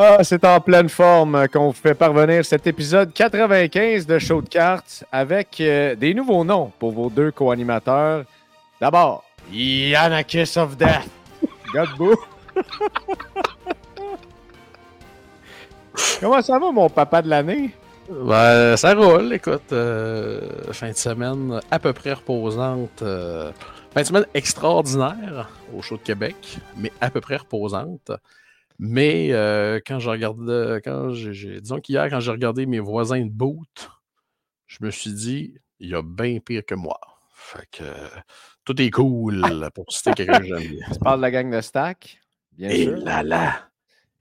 Ah, c'est en pleine forme qu'on vous fait parvenir cet épisode 95 de Show de cartes avec euh, des nouveaux noms pour vos deux co-animateurs. D'abord, Yanakis of Death. Godbout. Comment ça va, mon papa de l'année? Ben, ça roule, écoute. euh, fin de semaine à peu près reposante. euh, fin de semaine extraordinaire au show de Québec, mais à peu près reposante. Mais euh, quand je regarde, quand j'ai, disons qu'hier, quand j'ai regardé mes voisins de boot, je me suis dit, il y a bien pire que moi. Fait que euh, tout est cool pour citer quelqu'un que j'aime bien. Tu parles de la gang de Stack? Bien Et sûr. là là!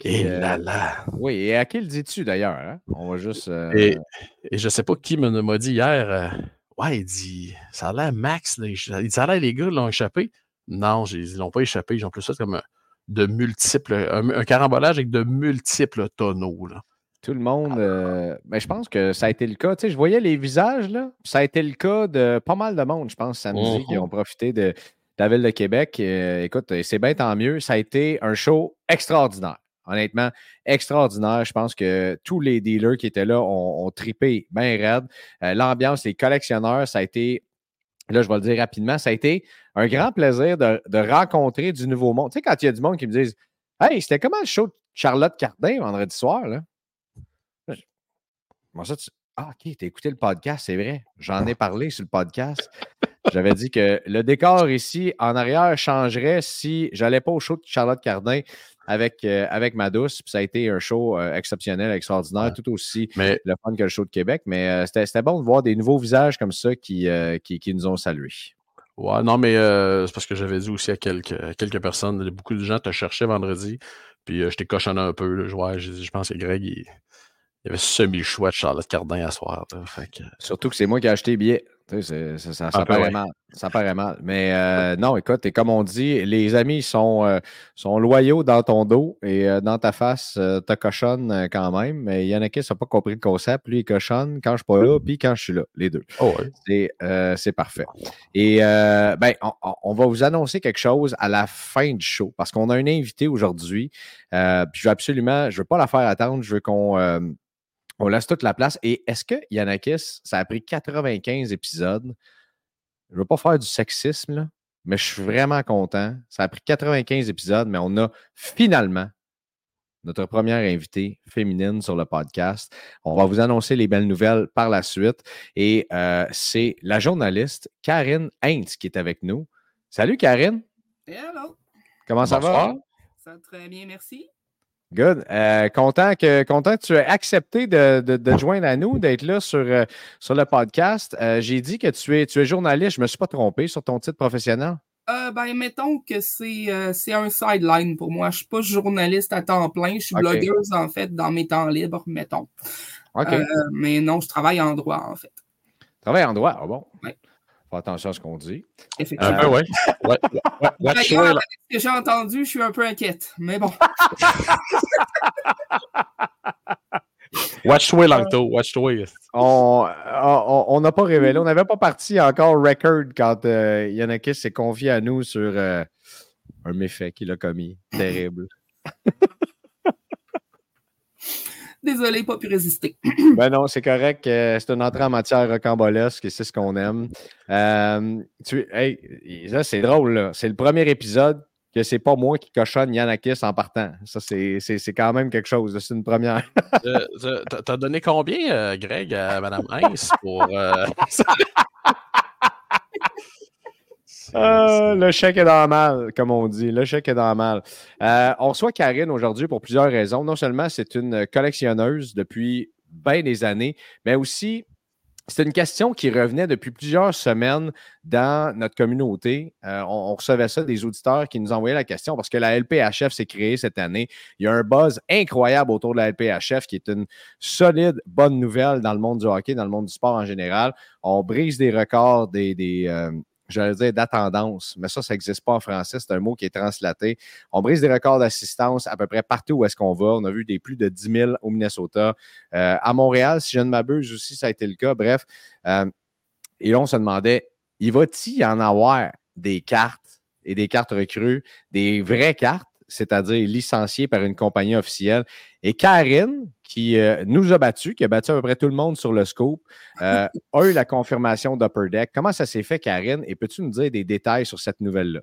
Et euh, là là! Oui, et à qui le dis-tu d'ailleurs? hein? On va juste. euh, Et, et je sais pas qui me m'a dit hier. euh, ouais, il dit Ça a l'air Max. là, il dit Ça a l'air les gars l'ont échappé. Non, ils l'ont pas échappé. Ils ont plus ça comme un- de multiples. Un, un carambolage avec de multiples tonneaux. Là. Tout le monde. euh, ben, je pense que ça a été le cas. Tu sais, je voyais les visages, là. Ça a été le cas de pas mal de monde, je pense, samedi, qui Mhm. ont profité de, de la ville de Québec. Euh, écoute, c'est bien tant mieux. Ça a été un show extraordinaire. Honnêtement, extraordinaire. Je pense que tous les dealers qui étaient là ont, ont tripé bien raide. Euh, L'ambiance, les collectionneurs, ça a été, là, je vais le dire rapidement, ça a été un grand plaisir de, de rencontrer du nouveau monde. Tu sais, quand il y a du monde qui me disent Hey, c'était comment le show de Charlotte Cardin vendredi soir, là? Comment ça, tu... Ah, OK, t'as écouté le podcast, c'est vrai. J'en ai parlé sur le podcast. J'avais dit que le décor ici, en arrière, changerait si j'allais pas au show de Charlotte Cardin avec, euh, avec ma douce. Puis ça a été un show euh, exceptionnel, extraordinaire, Ouais. tout aussi Mais le fun que le show de Québec. Mais euh, c'était c'était bon de voir des nouveaux visages comme ça qui, euh, qui, qui nous ont salués. Ouais, non, mais euh, c'est parce que j'avais dit aussi à quelques, quelques personnes, beaucoup de gens te cherchaient vendredi. Puis euh, je t'ai cochonné un peu. Là, ouais, je pense que Greg, il, avait semi le choix de Charlotte Cardin à soir. Surtout que c'est moi qui ai acheté les billets. Ça, ça, ça Un peu, paraît ouais. mal. Ça paraît mal. Mais euh, non, écoute, et comme on dit, les amis sont, euh, sont loyaux dans ton dos et euh, dans ta face, te cochonne quand même. Mais il y en a qui n'ont pas compris le concept. Lui, il cochonne quand je ne suis pas là, puis quand je suis là, les deux. oh, ouais. C'est parfait. Et ben, on, va vous annoncer quelque chose à la fin du show parce qu'on a un invité aujourd'hui. Puis je veux absolument, je veux pas la faire attendre, je veux qu'on on laisse toute la place. Et est-ce que Yanakis, ça a pris 95 épisodes? Je veux pas faire du sexisme, là, mais je suis vraiment content. Ça a pris 95 épisodes, mais on a finalement notre première invitée féminine sur le podcast. On va vous annoncer les belles nouvelles par la suite. Et euh, c'est la journaliste Karine Heinz qui est avec nous. Salut Karine, Hello, comment ça Bonsoir. va? ça va très bien, merci. Good. Euh, content, que, content que tu aies accepté de, de, de te joindre à nous, d'être là sur, euh, sur le podcast. Euh, J'ai dit que tu es, tu es journaliste. Je ne me suis pas trompé sur ton titre professionnel. Ben, mettons que c'est un sideline pour moi. Je ne suis pas journaliste à temps plein. Je suis blogueuse, en fait, dans mes temps libres, mettons. Mais non, je travaille en droit, en fait. Travaille en droit. Ah bon? Ouais. Fais attention à ce qu'on dit. Un Effectivement. peu, ouais. ouais, ouais, ouais. Watch D'ailleurs, way, avec ce que j'ai entendu, je suis un peu inquiète. Mais bon, Watch way, Langto. Watch way. On n'a pas révélé, on n'avait pas parti encore record quand euh, Yanakis s'est confié à nous sur euh, un méfait qu'il a commis. Terrible. désolé, pas pu résister. Ben non, c'est correct. euh, c'est une entrée en matière rocambolesque et c'est ce qu'on aime. Euh, tu, hey, ça, c'est drôle. là. C'est le premier épisode que c'est pas moi qui cochonne Yanakis en partant. Ça, c'est c'est- c'est quand même quelque chose. C'est une première. Euh, euh, t'as- T'as donné combien, euh, Greg, à Mme Heinz pour. euh, Ah, le chèque est dans le mal, comme on dit. Le chèque est dans le mal. Euh, on reçoit Karine aujourd'hui pour plusieurs raisons. Non seulement c'est une collectionneuse depuis bien des années, mais aussi c'est une question qui revenait depuis plusieurs semaines dans notre communauté. Euh, on, recevait ça des auditeurs qui nous envoyaient la question parce que la LPHF s'est créée cette année. Il y a un buzz incroyable autour de la LPHF qui est une solide bonne nouvelle dans le monde du hockey, dans le monde du sport en général. On brise des records des, euh, j'allais dire d'attendance, mais ça, ça n'existe pas en français, c'est un mot qui est translaté. On brise des records d'assistance à peu près partout où est-ce qu'on va. On a vu des plus de 10 000 au Minnesota. Euh, à Montréal, si je ne m'abuse aussi, ça a été le cas. Bref, euh, et là, on se demandait, il va-t-il y en avoir des cartes et des cartes recrues, des vraies cartes? C'est-à-dire licencié par une compagnie officielle. Et Karine, qui euh, nous a battus, qui a battu à peu près tout le monde sur le scope, euh, a eu la confirmation d'Upper Deck. Comment ça s'est fait, Karine? Et peux-tu nous dire des détails sur cette nouvelle-là?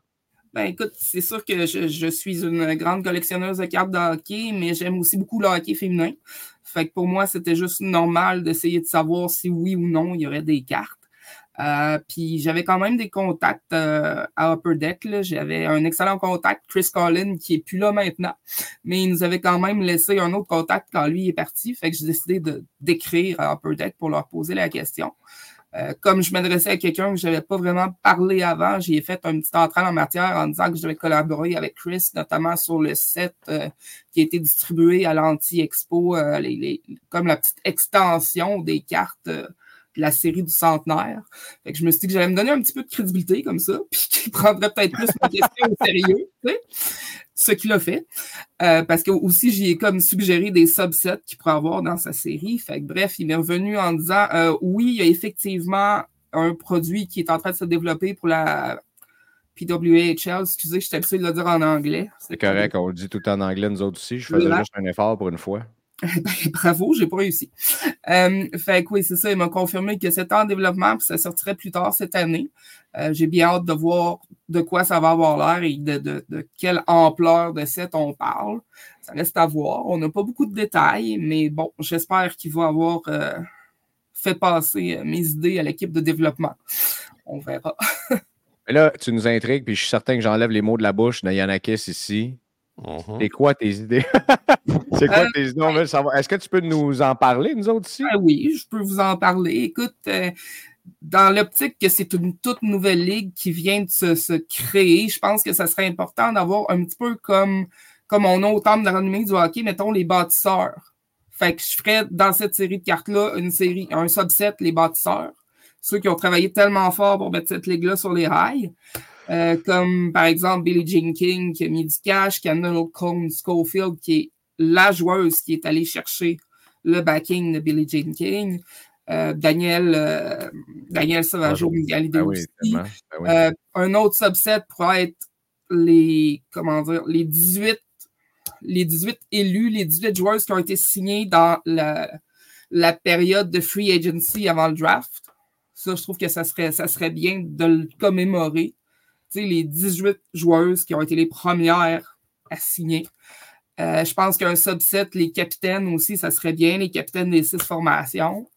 Ben écoute, c'est sûr que je, suis une grande collectionneuse de cartes de hockey, mais j'aime aussi beaucoup le hockey féminin. Fait que pour moi, c'était juste normal d'essayer de savoir si oui ou non il y aurait des cartes. Euh, puis j'avais quand même des contacts euh, à Upper Deck. J'avais un excellent contact, Chris Collin, qui est plus là maintenant, mais il nous avait quand même laissé un autre contact quand lui est parti. Fait que j'ai décidé d'écrire à Upper Deck pour leur poser la question. Euh, comme je m'adressais à quelqu'un que je n'avais pas vraiment parlé avant, j'ai fait un petit entrée en matière en disant que je devais collaborer avec Chris, notamment sur le set qui a été distribué à l'Anti-Expo, comme la petite extension des cartes la série du centenaire. Fait que je me suis dit que j'allais me donner un petit peu de crédibilité comme ça, puis qu'il prendrait peut-être plus ma question au sérieux, tu sais, ce qu'il a fait. Euh, parce que aussi, j'y ai comme suggéré des subsets qu'il pourrait avoir dans sa série. Fait que bref, il est revenu en disant euh, oui, il y a effectivement un produit qui est en train de se développer pour la PWHL. Excusez, je suis habitué de le dire en anglais. C'est correct, on le dit tout en anglais, nous autres aussi. Je faisais juste un effort pour une fois. Ben, bravo, j'ai pas réussi. Euh, fait que oui, c'est ça, il m'a confirmé que c'était en développement, puis ça sortirait plus tard cette année. Euh, j'ai bien hâte de voir de quoi ça va avoir l'air et de, quelle ampleur de set on parle. Ça reste à voir. On n'a pas beaucoup de détails, mais bon, j'espère qu'il va avoir euh, fait passer mes idées à l'équipe de développement. On verra. là, tu nous intrigues, puis je suis certain que j'enlève les mots de la bouche de Yanakis ici. Mhm. C'est quoi tes idées? c'est quoi euh, tes idées? Est-ce que tu peux nous en parler, nous autres ici? Ah oui, je peux vous en parler. Écoute, euh, dans l'optique que c'est une toute nouvelle ligue qui vient de se, créer, je pense que ça serait important d'avoir un petit peu comme, comme on a au temps de la renommée du hockey, mettons les bâtisseurs. Fait que je ferais dans cette série de cartes-là une série, un subset, les bâtisseurs. Ceux qui ont travaillé tellement fort pour mettre cette ligue-là sur les rails. Euh, comme par exemple Billie Jean King qui a mis du cash, Kendall Cone Schofield qui est la joueuse qui est allée chercher le backing de Billie Jean King. Euh, Daniel, euh, Daniel Savageau, Miguel ben aussi. Ben euh, un autre subset pourrait être les, comment dire, les 18, les 18 élus, les 18 joueuses qui ont été signés dans la, la période de free agency avant le draft. Ça, je trouve que ça serait, ça serait bien de le commémorer les 18 joueuses qui ont été les premières à signer. Euh, je pense qu'un subset, les capitaines aussi, ça serait bien, les capitaines des six formations.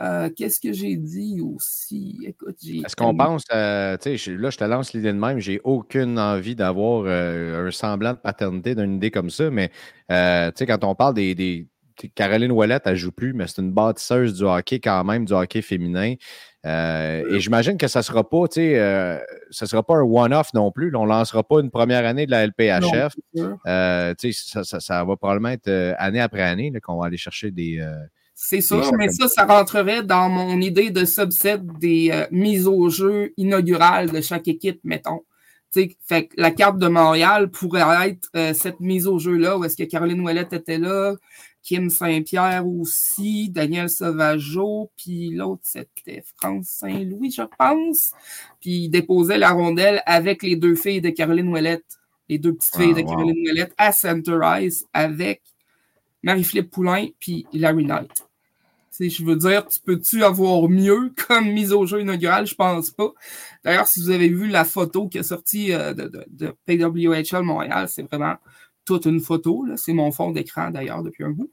Euh, qu'est-ce que j'ai dit aussi? Écoute, Est-ce qu'on pense, là, je te lance l'idée de même, j'ai aucune envie d'avoir euh, un semblant de paternité d'une idée comme ça, mais quand on parle des, Caroline Ouellette, elle joue plus, mais c'est une bâtisseuse du hockey quand même, du hockey féminin. Euh, et j'imagine que ça ne sera pas, euh, sera pas un one-off non plus. On ne lancera pas une première année de la LPHF. Euh, ça, va probablement être année après année qu'on va aller chercher des. c'est sûr, mais ça, ça rentrerait dans mon idée de subset des mises au jeu inaugurales de chaque équipe, mettons. fait la carte de Montréal pourrait être cette mise au jeu-là, où est-ce que Caroline Ouellette était là, Kim Saint-Pierre aussi, Daniel Sauvageau, puis l'autre, c'était France Saint-Louis, je pense. Puis il déposait la rondelle avec les deux filles de Caroline Ouellette, les deux petites filles de ah, Caroline Ouellette à Center Ice avec Marie-Philippe Poulain puis Larry Knight. je veux dire, tu peux-tu avoir mieux comme mise au jeu inaugurale? Je pense pas. D'ailleurs, si vous avez vu la photo qui est sortie euh, de, de, de PWHL Montréal, c'est vraiment toute une photo. C'est mon fond d'écran d'ailleurs depuis un bout.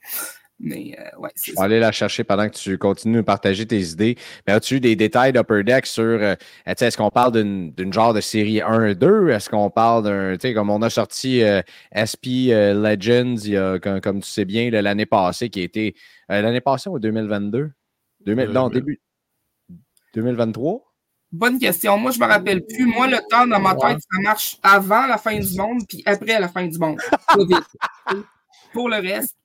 Mais euh, ouais, Je vais aller la chercher pendant que tu continues de partager tes idées. Mais as-tu eu des détails d'Upper Deck sur euh, est-ce qu'on parle d'une genre de série 1-2? Est-ce qu'on parle d'un. Tu sais, comme on a sorti euh, SP Legends, il y a, comme, tu sais bien, l'année passée qui a été. l'année passée ou 2022? non, début. 2023? Bonne question. Moi, je me rappelle plus. Moi, le temps dans ma tête, ça marche avant la fin du monde puis après la fin du monde. Pour le reste,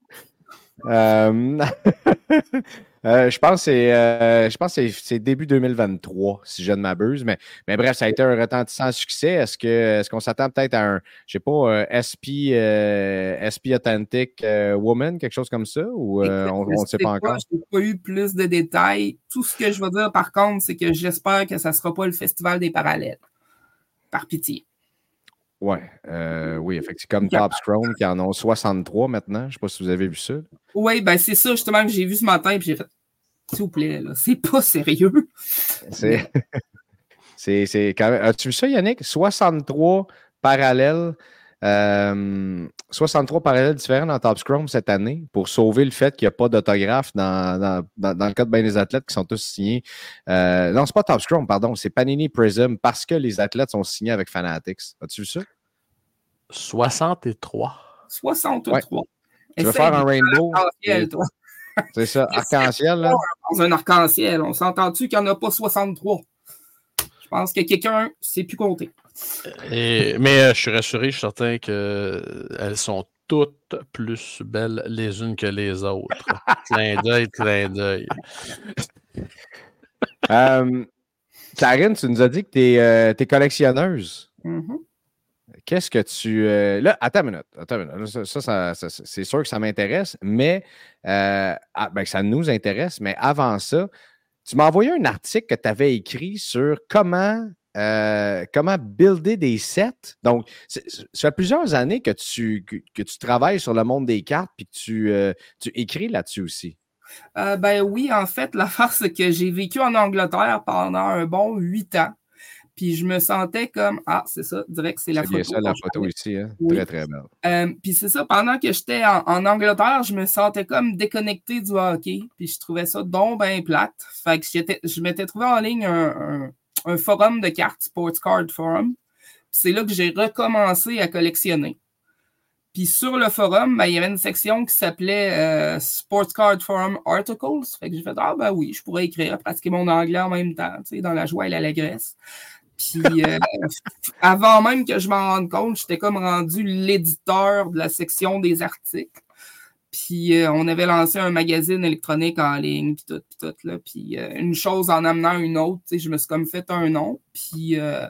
Euh, euh, je pense que c'est euh, début 2023, si je ne m'abuse. Mais, mais bref, ça a été un retentissant succès. Est-ce que est-ce qu'on s'attend peut-être à un, je sais pas, euh, SP, euh, SP Authentic Woman, quelque chose comme ça? Ou on ne sait pas encore? Je n'ai pas eu plus de détails. Tout ce que je veux dire, par contre, c'est que j'espère que ça ne sera pas le Festival des parallèles. Par pitié. Ouais, euh, oui, effectivement. Comme Top Scrum, qui en ont 63 maintenant. Je ne sais pas si vous avez vu ça. Oui, ben c'est ça justement que j'ai vu ce matin et j'ai fait S'il vous plaît, là, c'est pas sérieux. C'est. c'est c'est quand même. As-tu vu ça, Yannick? 63 parallèles. Euh, 63 parallèles différents dans Top Scrum cette année pour sauver le fait qu'il n'y a pas d'autographe dans, dans, dans, dans le cas de bien des athlètes qui sont tous signés. Euh, non, c'est pas Top Scrum, pardon, c'est Panini Prism parce que les athlètes sont signés avec Fanatics. As-tu vu ça? 63. 63. Tu veux faire un rainbow? arc-en-ciel, toi. C'est ça, arc-en-ciel, là? Dans un arc-en-ciel, on s'entend-tu qu'il n'y en a pas 63? Je pense que quelqu'un sait plus compter. Et- mais euh, je suis rassuré, je suis certain qu'elles sont toutes plus belles les unes que les autres. clin d'œil, clin d'œil. Euh, Karine, tu nous as dit que tu es, collectionneuse. Mhm. Qu'est-ce que tu. euh, là, attends une minute. Attends une minute. Là, Ça, ça, ça- ça- c'est sûr que ça m'intéresse, mais. euh, ah, ben, ça nous intéresse, mais avant ça, tu m'as envoyé un article que tu avais écrit sur comment. Euh, comment builder des sets? Donc, c'est- c'est- ça fait plusieurs années que tu, que, que tu travailles sur le monde des cartes puis que tu, euh, tu écris là-dessus aussi. Euh, ben oui, en fait, l'affaire, c'est que j'ai vécu en Angleterre pendant un bon huit ans. Puis je me sentais comme Ah, c'est ça, direct, c'est la C'est photo. ça, la photo ici. hein? Oui. Très, très belle. Euh, puis c'est ça, pendant que j'étais en, en Angleterre, je me sentais comme déconnecté du hockey. Puis je trouvais ça donc bien plate. Fait que je m'étais trouvé en ligne un, un- un forum de cartes, Sports Card Forum. C'est là que j'ai recommencé à collectionner. Puis sur le forum, ben, il y avait une section qui s'appelait euh, Sports Card Forum Articles. Fait que j'ai fait Ah ben oui, je pourrais écrire, pratiquer mon anglais en même temps, tu sais, dans la joie et l'allégresse. Puis euh, avant même que je m'en rende compte, j'étais comme rendu l'éditeur de la section des articles. Puis euh, on avait lancé un magazine électronique en ligne, puis tout, puis tout. Là. Puis euh, une chose en amenant une autre, tu sais, je me suis comme fait un nom. Puis euh,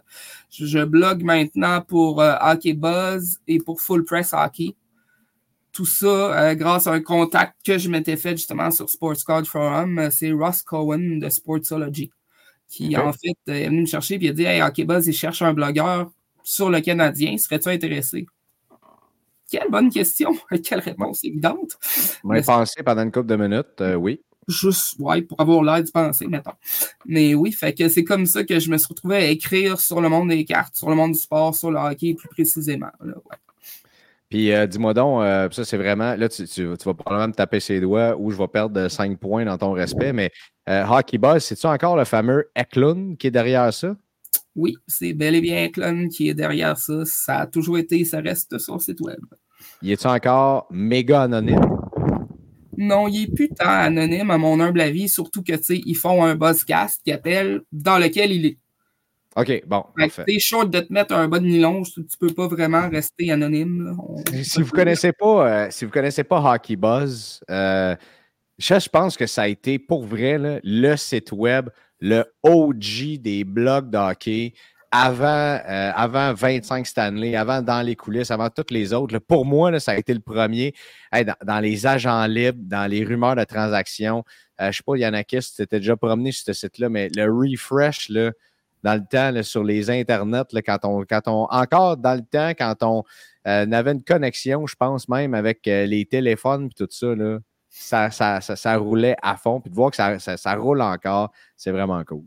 je, je blogue maintenant pour Hockey Buzz et pour Full Press Hockey. Tout ça grâce à un contact que je m'étais fait justement sur Sports Card Forum. C'est Ross Cohen de Sportsology qui, en fait, est venu me chercher et il a dit Hey, Hockey Buzz, il cherche un blogueur sur le Canadien. Serais-tu intéressé? Quelle bonne question! Quelle réponse évidente! On a Mais- pensé pendant une couple de minutes, euh, oui. Juste, ouais, pour avoir l'air d'y penser, mettons. Mais oui, fait que c'est comme ça que je me suis retrouvé à écrire sur le monde des cartes, sur le monde du sport, sur le hockey plus précisément. là, ouais. Puis euh, dis-moi donc, euh, ça c'est vraiment, là tu, tu- tu vas probablement me taper ses doigts ou je vais perdre 5 points dans ton respect, mais euh, Hockey Buzz, c'est-tu encore le fameux Eklund qui est derrière ça? Oui, c'est bel et bien Clone qui est derrière ça. Ça a toujours été, ça reste sur le site web. Il est-tu encore méga anonyme? Non, il est plus tant anonyme à mon humble avis, surtout que, tu sais, ils font un buzzcast qui appelle dans lequel il est. OK, bon, t'es short de te mettre un bas de nylon, tu tu peux pas vraiment rester anonyme. là. On- Si vous connaissez pas, euh, si vous connaissez pas Hockey Buzz, euh, je, je pense que ça a été pour vrai là, le site web, le OG des blogs de hockey avant, euh, avant 25 Stanley, avant dans les coulisses, avant toutes les autres. pour moi, ça a été le premier dans, les agents libres, dans les rumeurs de transactions. Euh, je ne sais pas, Yanakis, si tu t'étais déjà promené sur ce site-là, mais le refresh, là, dans le temps, sur les internets, quand on, quand on, encore dans le temps, quand on euh, avait une connexion, je pense même avec euh, les téléphones et tout ça, là, ça, ça, ça, ça roulait à fond. Puis de voir que ça, roule encore, c'est vraiment cool.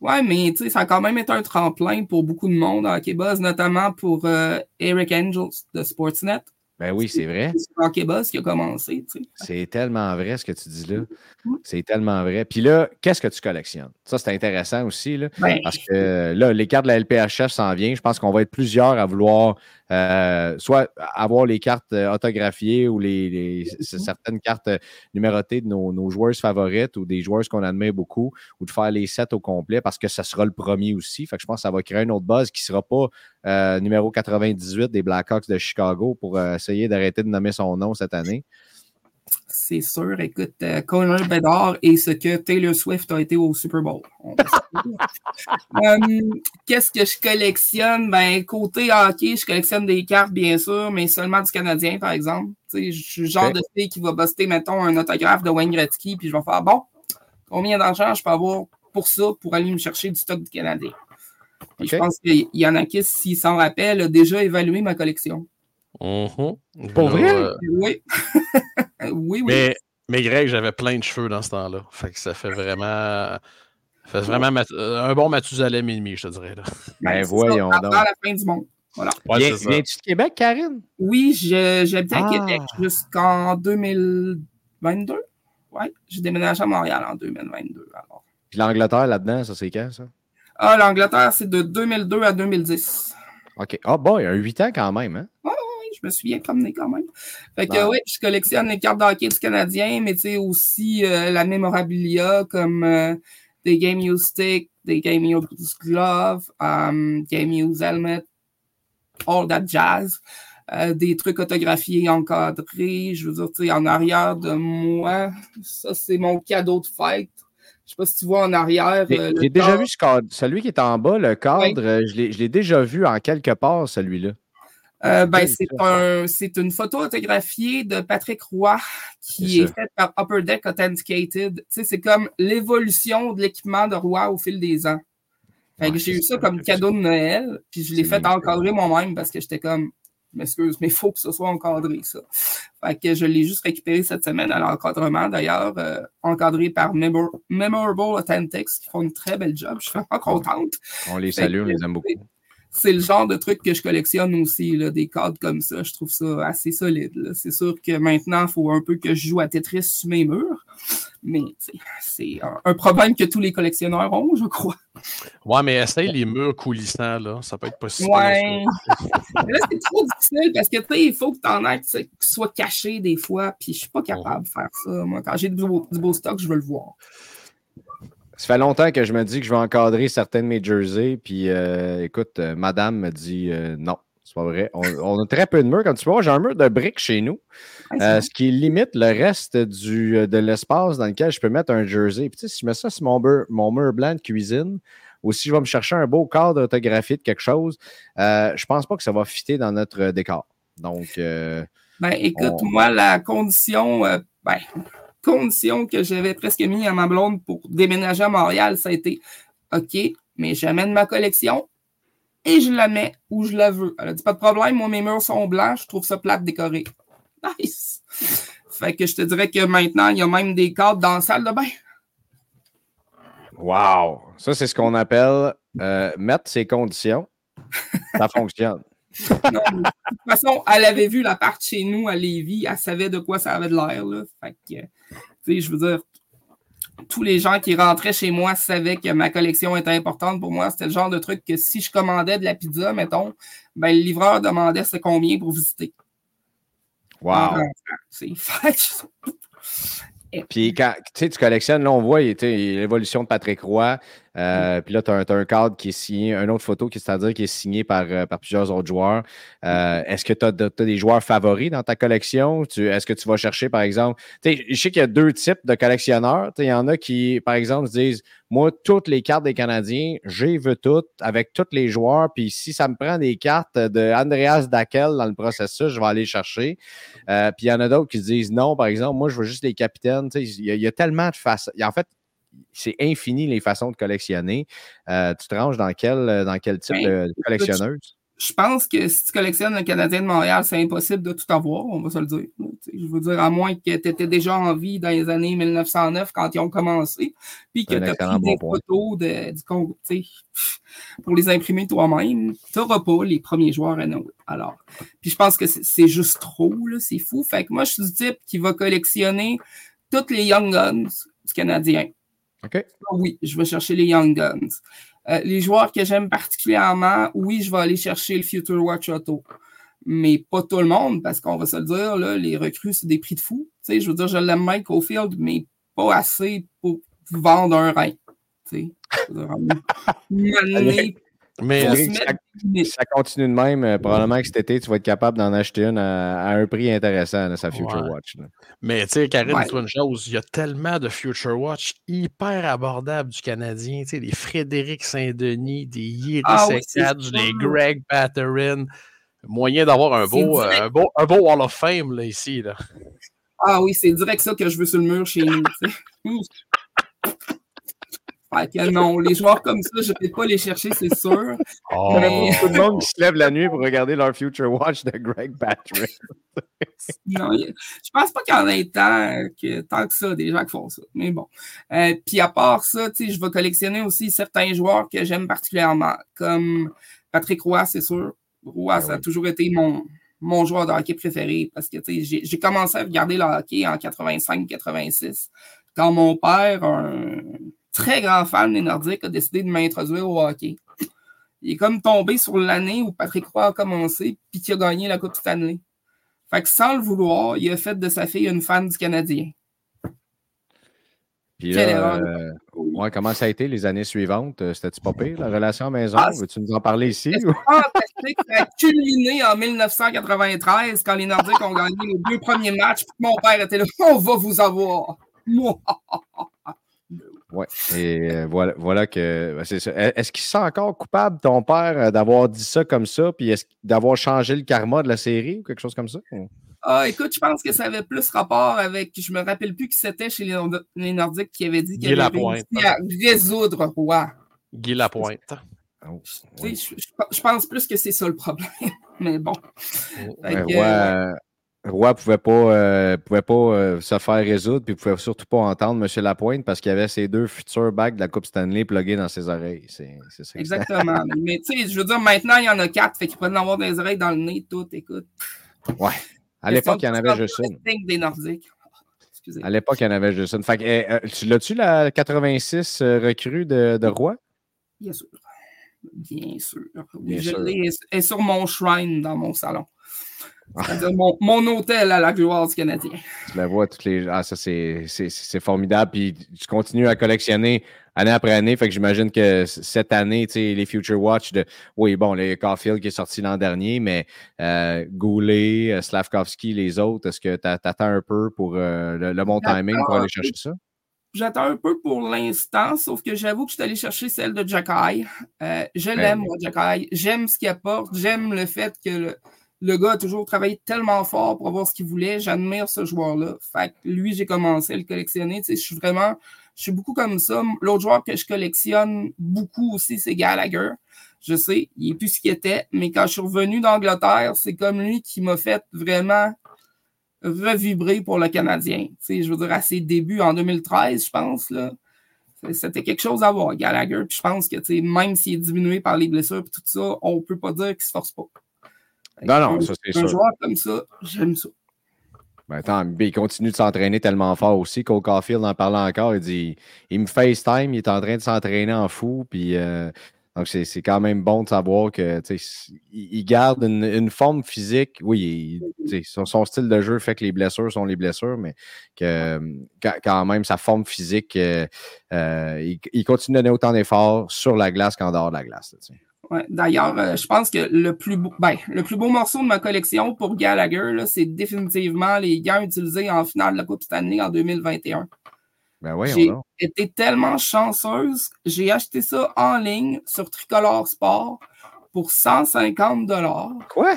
Ouais, mais tu sais, ça a quand même été un tremplin pour beaucoup de monde à Hockey Buzz, notamment pour euh, Eric Angels de Sportsnet. Ben oui, c'est vrai. C'est Rocky Boss qui a commencé. tu sais. C'est tellement vrai ce que tu dis là. C'est tellement vrai. Puis là, qu'est-ce que tu collectionnes? Ça, c'est intéressant aussi. Là, Ben, parce que là, les cartes de la LPHF s'en viennent. Je pense qu'on va être plusieurs à vouloir euh, soit avoir les cartes euh, autographiées ou les, certaines cartes euh, numérotées de nos, nos joueurs favorites ou des joueurs qu'on admire beaucoup ou de faire les sets au complet parce que ça sera le premier aussi. Fait que je pense que ça va créer un autre buzz qui ne sera pas euh, numéro 98 des Blackhawks de Chicago pour essayer d'arrêter de nommer son nom cette année. C'est sûr. Écoute, euh, Conor Bedard et ce que Taylor Swift a été au Super Bowl. Euh, Qu'est-ce que je collectionne? Ben, côté hockey, je collectionne des cartes, bien sûr, mais seulement du Canadien, par exemple. Tu sais, je suis le genre de fille qui va buster, mettons, un autographe de Wayne Gretzky, puis je vais faire, bon, combien d'argent je peux avoir pour ça, pour aller me chercher du stock du Canadien? Je pense que Yanakis, s'il s'en rappelle, a déjà évalué ma collection. Mhm. Pour vrai? euh, Oui. oui, oui. mais, mais Greg, j'avais plein de cheveux dans ce temps-là. Fait que ça fait vraiment. ça fait vraiment Mat- euh, un bon Mathusalem et demi, je te dirais. Là. Ben, voyons avant donc. la fin du monde. Voilà. Ouais, Viens- c'est ça. Viens-tu de Québec, Karine? Oui, je- j'habitais à Ah. Québec jusqu'en 2022. Oui, j'ai déménagé à Montréal en 2022. Alors. Puis l'Angleterre là-dedans, ça c'est quand ça? Ah, l'Angleterre, c'est de 2002 à 2010. OK. Ah bon, il y a un 8 ans quand même, hein? Oui, je me suis bien promené quand même. Fait que Ah. oui, je collectionne les cartes de hockey du Canadien, mais tu sais aussi euh, la mémorabilia comme euh, des Game Use Stick, des Game Use Glove, um, Game Use Helmet, all that jazz. Euh, des trucs autographiés, encadrés. Je veux dire, tu sais, en arrière de moi, ça, c'est mon cadeau de fête. Je sais pas si tu vois en arrière. J'ai euh, déjà vu ce cadre. Celui qui est en bas, le cadre, je l'ai déjà vu en quelque part, celui-là. Euh, ben, c'est un, c'est une photo autographiée de Patrick Roy qui est faite par Upper Deck Authenticated. C'est comme l'évolution de l'équipement de Roy au fil des ans. Ouais, j'ai eu ça comme cadeau de Noël, puis je l'ai fait encadrer moi-même parce que j'étais comme, m'excuse, mais il faut que ce soit encadré, ça. Fait que je l'ai juste récupéré cette semaine à l'encadrement, d'ailleurs, euh, encadré par Memor- Memorable Authentics, qui font une très belle job. Je suis vraiment contente. On les Fait salue, on les aime beaucoup. C'est le genre de truc que je collectionne aussi, là, des cadres comme ça. Je trouve ça assez solide. là. C'est sûr que maintenant, il faut un peu que je joue à Tetris sur mes murs. Mais c'est un, un problème que tous les collectionneurs ont, je crois. Ouais, mais essaye les murs coulissants, là. Ça peut être possible. Ouais. Là, c'est trop difficile parce que tu sais, il faut que tu en aies qui soit caché des fois. Puis je suis pas capable de faire ça. Moi, quand j'ai du beau, du beau stock, je veux le voir. Ça fait longtemps que je me dis que je vais encadrer certains de mes jerseys, puis euh, écoute, euh, madame me dit euh, non, c'est pas vrai. On, on a très peu de murs. Comme tu voir, j'ai un mur de briques chez nous, Ouais, ce qui limite le reste du, de l'espace dans lequel je peux mettre un jersey. Puis tu sais, si je mets ça sur mon mur, mon mur blanc de cuisine, ou si je vais me chercher un beau cadre autographié de quelque chose, je pense pas que ça va fitter dans notre décor. Donc, euh, Ben, écoute, On- moi, la condition, ben, condition que j'avais presque mis à ma blonde pour déménager à Montréal, ça a été OK, mais j'amène ma collection et je la mets où je la veux. Elle a dit pas de problème, moi, mes murs sont blancs, je trouve ça plate décoré. Nice! Fait que je te dirais que maintenant, il y a même des cadres dans la salle de bain. wow! Ça, c'est ce qu'on appelle euh, mettre ses conditions. Ça fonctionne. Non, de toute façon, elle avait vu l'appart chez nous à Lévis, elle savait de quoi ça avait de l'air. Fait que, euh, tu sais, je veux dire, tous les gens qui rentraient chez moi savaient que ma collection était importante pour moi. C'était le genre de truc que si je commandais de la pizza, mettons, ben, le livreur demandait c'est combien pour visiter. Wow! Puis quand tu sais, tu collectionnes, là, on voit l'évolution de Patrick Roy. Euh, Puis là, tu as, un cadre qui est signé, une autre photo qui c'est-à-dire qui est signé par, euh, par plusieurs autres joueurs. Euh, Est-ce que tu as, des joueurs favoris dans ta collection? Est-ce que tu vas chercher, par exemple, je sais qu'il y a deux types de collectionneurs. Il y en a qui, par exemple, se disent Moi, toutes les cartes des Canadiens, j'ai veux toutes avec tous les joueurs. Puis si ça me prend des cartes de Andreas Dackel dans le processus, je vais aller chercher. Euh, puis il y en a d'autres qui se disent non, par exemple, moi, je veux juste les capitaines. Tu sais, Il y, a- il y a tellement de façons. En fait, c'est infini les façons de collectionner. Euh, tu te ranges dans quel, dans quel type Ben, de, collectionneuse? je pense que si tu collectionnes le Canadien de Montréal, c'est impossible de tout avoir, on va se le dire. Je veux dire, à moins que tu étais déjà en vie dans les années 1909 quand ils ont commencé, puis que tu as pris des photos de, du pour les imprimer toi-même, tu n'auras pas les premiers joueurs à Noël. Alors, puis je pense que c'est juste trop, c'est fou. Fait que moi, je suis du type qui va collectionner toutes les Young Guns du Canadien. OK? Oui, je vais chercher les Young Guns. Euh, les joueurs que j'aime particulièrement, oui, je vais aller chercher le Future Watch Auto. Mais pas tout le monde, parce qu'on va se le dire, là, les recrues, c'est des prix de fou. je veux dire, je l'aime Mike Ofield, mais pas assez pour vendre un rein. Mais ça, continue de même. Euh, probablement que cet été, tu vas être capable d'en acheter une à, un prix intéressant, sa Future Watch. Mais tu sais, Karine, dis-toi une chose, il y a tellement de Future Watch hyper abordables du Canadien. Tu sais, des Frédéric Saint-Denis, des Yiri ah, des Greg Patterin. Moyen d'avoir un beau, euh, un, beau, un beau Wall of Fame là, ici. Là. Ah oui, c'est direct ça que je veux sur le mur chez nous. non, les joueurs comme ça, je ne vais pas les chercher, c'est sûr. Oh. Tout le monde qui se lève la nuit pour regarder leur Future Watch de Greg Patrick. non, je pense pas qu'il y en ait tant que, tant que ça, des gens qui font ça. Mais bon. Euh, puis à part ça, je vais collectionner aussi certains joueurs que j'aime particulièrement, comme Patrick Roy, c'est sûr. Roy, ah ça a toujours été mon, mon joueur de hockey préféré parce que j'ai commencé à regarder le hockey en 85-86 quand mon père, un très grand fan des Nordiques, a décidé de m'introduire au hockey. Il est comme tombé sur l'année où Patrick Roy a commencé, puis qu'il a gagné la Coupe Stanley. Fait que sans le vouloir, il a fait de sa fille une fan du Canadien. Puis là, euh, ouais, comment ça a été les années suivantes? Euh, c'était-tu pas pire, la relation à maison? Ah, Veux-tu nous en parler ici? Fantastique. Ça a culminé en 1993 quand les Nordiques ont gagné les deux premiers matchs. Puis mon père était là. On va vous avoir. Oui, et euh, voilà, voilà que ben, c'est ça. Est-ce qu'il se sent encore coupable, ton père, euh, d'avoir dit ça comme ça, puis d'avoir changé le karma de la série ou quelque chose comme ça? Ah, écoute, je pense que ça avait plus rapport avec. Je me rappelle plus qui c'était chez les, Nordiques qui avait dit qu'il avait réussi à résoudre Roi. Guy Lapointe. Oh, je, pense plus que c'est ça le problème. Mais bon. Oh. Roy pouvait pas, euh, pouvait pas euh, se faire résoudre, puis pouvait surtout pas entendre M. Lapointe parce qu'il y avait ses deux futurs bacs de la Coupe Stanley plugués dans ses oreilles. C'est, ça Exactement. Mais tu sais, je veux dire, maintenant, il y en a quatre, fait qu'il peut en avoir des oreilles dans le nez, tout, écoute. Ouais. À l'époque, il y en avait juste une. des Nordiques. À l'époque, il y en avait juste une. Fait que, eh, euh, tu l'as-tu la 86 recrue de, de Roy? Bien sûr. Bien sûr. Bien je l'ai. Elle est sur mon shrine dans mon salon mon, hôtel à la gloire du Canadien. Tu la vois toutes les. Ah, ça, c'est formidable. Puis tu continues à collectionner année après année. Fait que j'imagine que cette année, tu sais, les Future Watch de. Oui, bon, le Caulfield qui est sorti l'an dernier, mais euh, Goulet, euh, Slavkovski, les autres, est-ce que tu attends un peu pour euh, le, bon timing pour aller chercher ça? J'attends un peu pour l'instant, sauf que j'avoue que je suis allé chercher celle de Jacky. Euh, je ben l'aime, moi, Jacky. J'aime ce qu'il apporte. J'aime le fait que le, le gars a toujours travaillé tellement fort pour avoir ce qu'il voulait. J'admire ce joueur-là. Fait que lui, j'ai commencé à le collectionner. je suis vraiment, je suis beaucoup comme ça. L'autre joueur que je collectionne beaucoup aussi, c'est Gallagher. Je sais, il est plus ce qu'il était, mais quand je suis revenu d'Angleterre, c'est comme lui qui m'a fait vraiment revibrer pour le Canadien. Tu je veux dire, à ses débuts en 2013, je pense, là. C'était quelque chose à voir, Gallagher. Puis je pense que, même s'il est diminué par les blessures et tout ça, on peut pas dire qu'il se force pas. Non, non, ça c'est sûr. Un joueur comme ça, j'aime ça. Ben, attends, il continue de s'entraîner tellement fort aussi. Cole Caulfield en parlant encore, il dit il me FaceTime, il est en train de s'entraîner en fou. Puis, euh, donc, c'est quand même bon de savoir que il garde une, forme physique. Oui, son, style de jeu fait que les blessures sont les blessures, mais que quand même sa forme physique, euh, euh, il, continue de donner autant d'efforts sur la glace qu'en dehors de la glace. D'ailleurs, euh, je pense que le plus, beau, ben, le plus beau morceau de ma collection pour Gallagher, c'est définitivement les gants utilisés en finale de la Coupe Stanley en 2021. Ben oui, j'ai été tellement chanceuse, j'ai acheté ça en ligne sur Tricolore Sport pour 150 dollars. Quoi?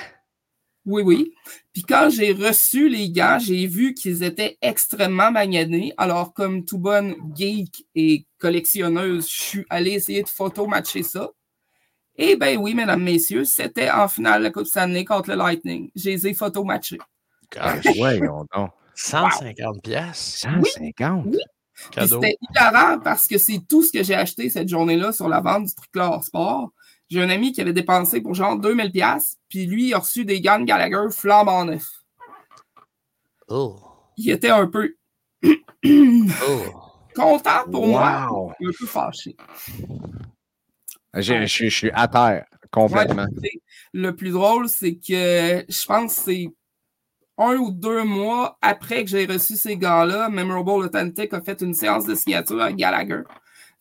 Oui, oui. Puis quand j'ai reçu les gants, j'ai vu qu'ils étaient extrêmement maganés. Alors, comme tout bonne geek et collectionneuse, je suis allé essayer de photo-matcher ça. Eh bien oui, mesdames, messieurs, c'était en finale de la Coupe Stanley contre le Lightning. J'ai les photos matchées. Ouais, donc. 150 pièces. 150? Oui. C'était hilarant parce que c'est tout ce que j'ai acheté cette journée-là sur la vente du Triclor Sport. J'ai un ami qui avait dépensé pour genre 2000 pièces, puis lui, il a reçu des gants Gallagher flambant neuf. Oh. Il était un peu Oh. content pour moi, Wow. un peu fâché. Je, je- je suis à terre, complètement. Ouais, le plus drôle, c'est que je pense que c'est un ou deux mois après que j'ai reçu ces gants-là, Memorable Authentic a fait une séance de signature à Gallagher.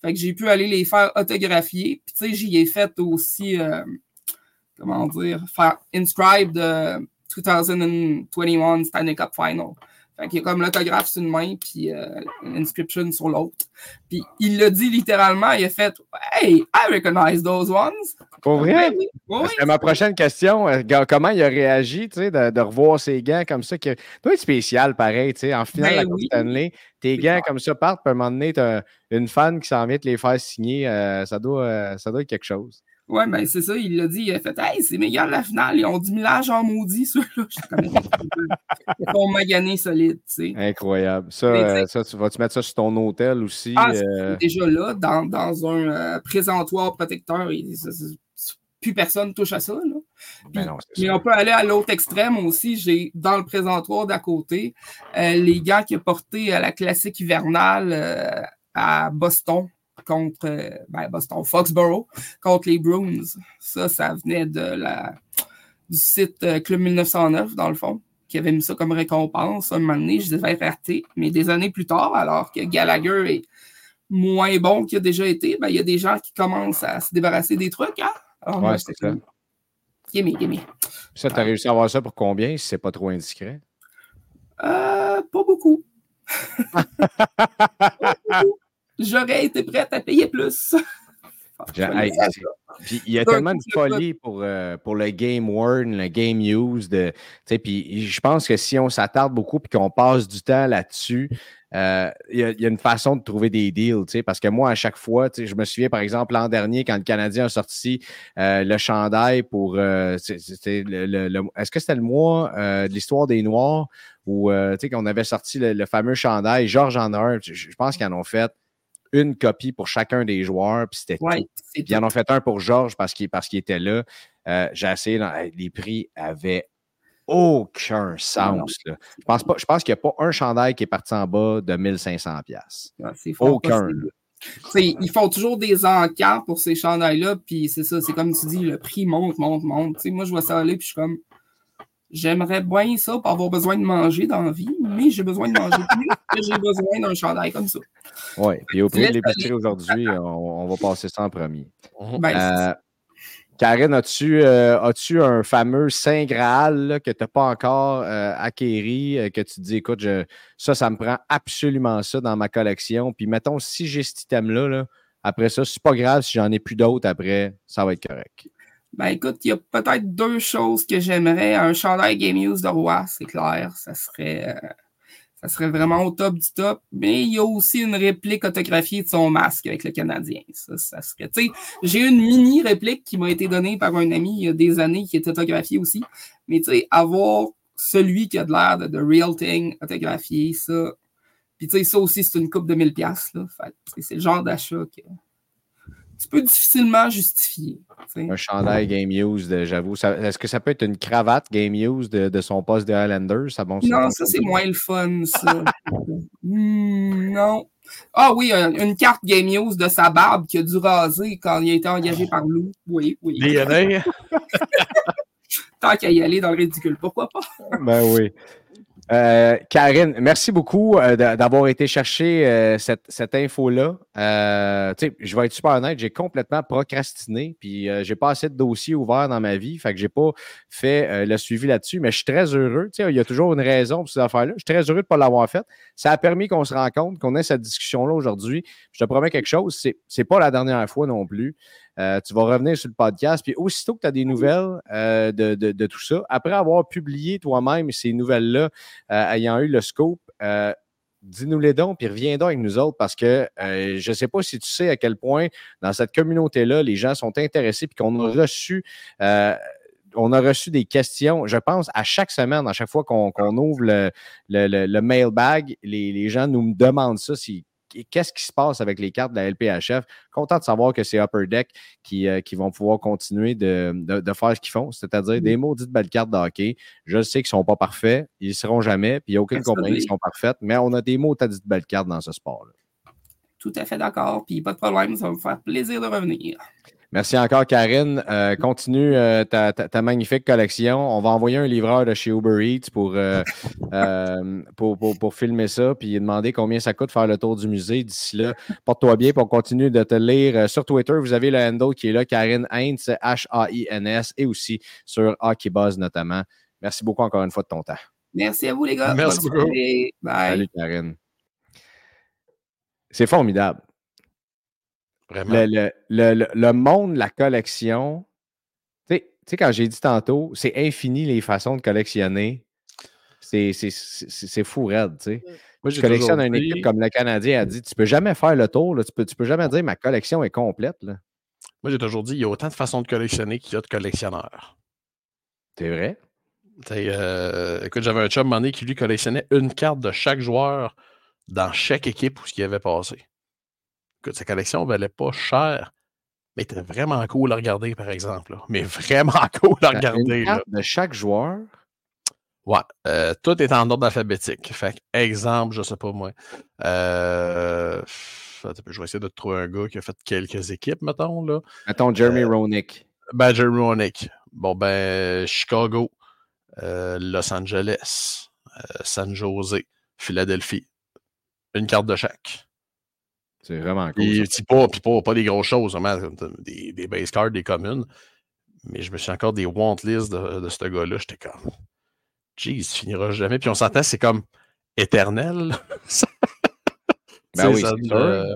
Fait que j'ai pu aller les faire autographier. Puis tu sais, j'y ai fait aussi, euh, comment dire, faire inscribe de 2021 Stanley Cup Final. Fait qu'il y a comme l'autographe sur une main, puis euh, l'inscription sur l'autre. Puis il l'a dit littéralement, il a fait Hey, I recognize those ones. Pour vrai? Oui, oui, oui. C'était ma prochaine question. euh, Comment il a réagi, tu sais, de, de revoir ses gants comme ça? Que, doit être spécial, pareil, tu sais. En finale de la Ben Coupe oui. Stanley, tes gants clair. comme ça partent, puis à un moment donné, une fan qui s'en vient te les faire signer. euh, ça, doit, euh, ça doit être quelque chose. Ouais, ben c'est ça, il l'a dit, il a fait Hey, c'est méga la finale, ils ont 10 000 âges en maudit, ceux-là. Ils sont maganés solides, tu sais. Incroyable. Ça, Mais euh, ça tu vas-tu mettre ça sur ton hôtel aussi? Ah, euh, c'est déjà là, dans, dans un euh, présentoir protecteur, ça- plus personne touche à ça. Là. ben non, Mais ça. on peut aller à l'autre extrême aussi. J'ai dans le présentoir d'à côté euh, les gants qu'il a portés à la classique hivernale à Boston contre euh, ben, Boston, Foxborough contre les Bruins. Ça, ça venait de la du site euh, Club 1909, dans le fond, qui avait mis ça comme récompense. Un moment donné, je devais rater, mais des années plus tard, alors que Gallagher est moins bon qu'il a déjà été, ben, il y a des gens qui commencent à se débarrasser des trucs. Hein? Alors, Ouais, c'est ça. Gimme, gimme. Ça, t'as réussi à avoir ça pour combien, si c'est pas trop indiscret? Euh, pas beaucoup. Pas beaucoup. J'aurais été prête à payer plus. Puis il y a tellement de folie pour, euh, pour le game worn, le game use. De, tu sais, puis je pense que si on s'attarde beaucoup et qu'on passe du temps là-dessus, euh, il y, a- il y a une façon de trouver des deals. Parce que moi, à chaque fois, je me souviens par exemple l'an dernier, quand le Canadien a sorti euh, le chandail pour. le- le- le- Est-ce que c'était le mois de l'histoire des Noirs où qu'on avait sorti le, fameux chandail? Georges en a un. Je pense qu'ils en ont fait une copie pour chacun des joueurs, puis c'était. Ouais, Puis ils en ont fait un pour Georges parce qu'il parce qu'il était là. Euh, J'ai essayé, dans- les prix avaient aucun sens. là. Je pense, pas- je pense qu'il n'y a pas un chandail qui est parti en bas de 1500$. piastres. Ouais, c'est fort Aucun. ils font toujours des encarts pour ces chandails-là, puis c'est ça, c'est comme tu dis, le prix monte, monte, monte. Moi, je vois ça aller, puis je suis comme, j'aimerais bien ça pour avoir besoin de manger dans la vie, mais j'ai besoin de manger plus que j'ai besoin d'un chandail comme ça. Oui, puis au prix de l'épicerie aujourd'hui, on, on va passer ça en premier. Ben, Euh, Karine, as-tu euh, as-tu un fameux Saint Graal là, que tu n'as pas encore euh, acquéri, euh, que tu te dis, écoute, je- ça, ça me prend absolument ça dans ma collection. Puis mettons, si j'ai cet item-là, là, après ça, c'est pas grave si j'en ai plus d'autres après, ça va être correct. Ben écoute, il y a peut-être deux choses que j'aimerais. Un chandail Game Use de Roi, c'est clair. Ça serait, euh, ça serait vraiment au top du top. Mais il y a aussi une réplique autographiée de son masque avec le Canadien. Ça, ça serait. Tu sais, j'ai une mini réplique qui m'a été donnée par un ami il y a des années qui est autographiée aussi. Mais tu sais, avoir celui qui a de l'air de, de real thing autographié, ça. Puis tu sais, ça aussi, c'est une coupe de 1000$. Là. C'est le genre d'achat que tu peux difficilement justifier. Un chandail Game Use, de- j'avoue. Est-ce que ça peut être une cravate Game Use de, de son poste de Highlander? Ça, bon, Non, ça, c'est moins le fun, ça. Hmm, non. Ah oui, un- une carte Game Use de sa barbe qui a dû raser quand il a été engagé par Lou. Oui, oui. DNA. Tant qu'à y aller dans le ridicule, pourquoi pas? Ben oui. Euh, Karine, merci beaucoup euh, d'a- d'avoir été chercher euh, cette, cette info-là. Euh, je vais être super honnête, j'ai complètement procrastiné, puis euh, j'ai pas assez de dossiers ouverts dans ma vie, fait que j'ai pas fait euh, le suivi là-dessus, mais je suis très heureux. Il y a toujours une raison pour ces affaires-là. Je suis très heureux de ne pas l'avoir fait. Ça a permis qu'on se rencontre, qu'on ait cette discussion-là aujourd'hui. Je te promets quelque chose, c'est, c'est pas la dernière fois non plus. Euh, tu vas revenir sur le podcast. Puis aussitôt que tu as des nouvelles de, de- de tout ça, après avoir publié toi-même ces nouvelles-là, ayant eu le scope, euh, dis-nous les dons, puis reviens donc avec nous autres parce que euh, je ne sais pas si tu sais à quel point dans cette communauté-là, les gens sont intéressés puis qu'on a reçu. Euh, on a reçu des questions, je pense, à chaque semaine, à chaque fois qu'on ouvre le, le, le, mailbag, les, les, gens nous demandent ça, si, qu'est-ce qui se passe avec les cartes de la LPHF. Content de savoir que c'est Upper Deck qui, euh, qui vont pouvoir continuer de, de, faire ce qu'ils font, c'est-à-dire des maudites belles cartes de hockey. Je sais qu'ils ne sont pas parfaits, ils ne seront jamais, puis il n'y a aucune compagnie qui sont parfaites, mais on a des maudites belles cartes dans ce sport-là. Tout à fait d'accord, puis pas de problème, ça va me faire plaisir de revenir. Merci encore, Karine. Euh, continue euh, ta, magnifique collection. On va envoyer un livreur de chez Uber Eats pour, euh, pour, pour, filmer ça, puis demander combien ça coûte faire le tour du musée. D'ici là, porte-toi bien pour continuer de te lire. Sur Twitter, vous avez le handle qui est là, Karine Heinz, H-A-I-N-S, et aussi sur Hockey Buzz notamment. Merci beaucoup encore une fois de ton temps. Merci à vous, les gars. Merci beaucoup. Bye. Salut, Karine. C'est formidable. Le, le, le, monde, la collection, tu sais, quand j'ai dit tantôt, c'est infini les façons de collectionner. C'est fou raide, tu sais. Moi, je collectionne une équipe comme le Canadien a dit, tu peux jamais faire le tour, là, tu peux, tu peux jamais dire ma collection est complète. Là. Moi, j'ai toujours dit, il y a autant de façons de collectionner qu'il y a de collectionneurs. C'est vrai? Euh, écoute, j'avais un chum money qui lui collectionnait une carte de chaque joueur dans chaque équipe où ce qui avait passé que sa collection valait pas cher, mais était vraiment cool à regarder, par exemple. Mais vraiment cool à regarder. de chaque joueur? Ouais, euh, tout est en ordre alphabétique. Fait exemple, je sais pas moi. Euh, je vais essayer de trouver un gars qui a fait quelques équipes, mettons. Là. Mettons Jeremy euh, Ronick. Ben, Jeremy Ronick. Bon, ben, Chicago, Los Angeles, San Jose, Philadelphie. Une carte de chaque. C'est vraiment cool. Puis, pas, pas, pas, des grosses choses, vraiment, des, des base cards, des communes. Mais je me suis encore des want lists de, de ce gars-là. J'étais comme, jeez, ça finira jamais. Puis on s'entend, c'est comme éternel. ben oui, ça, ne,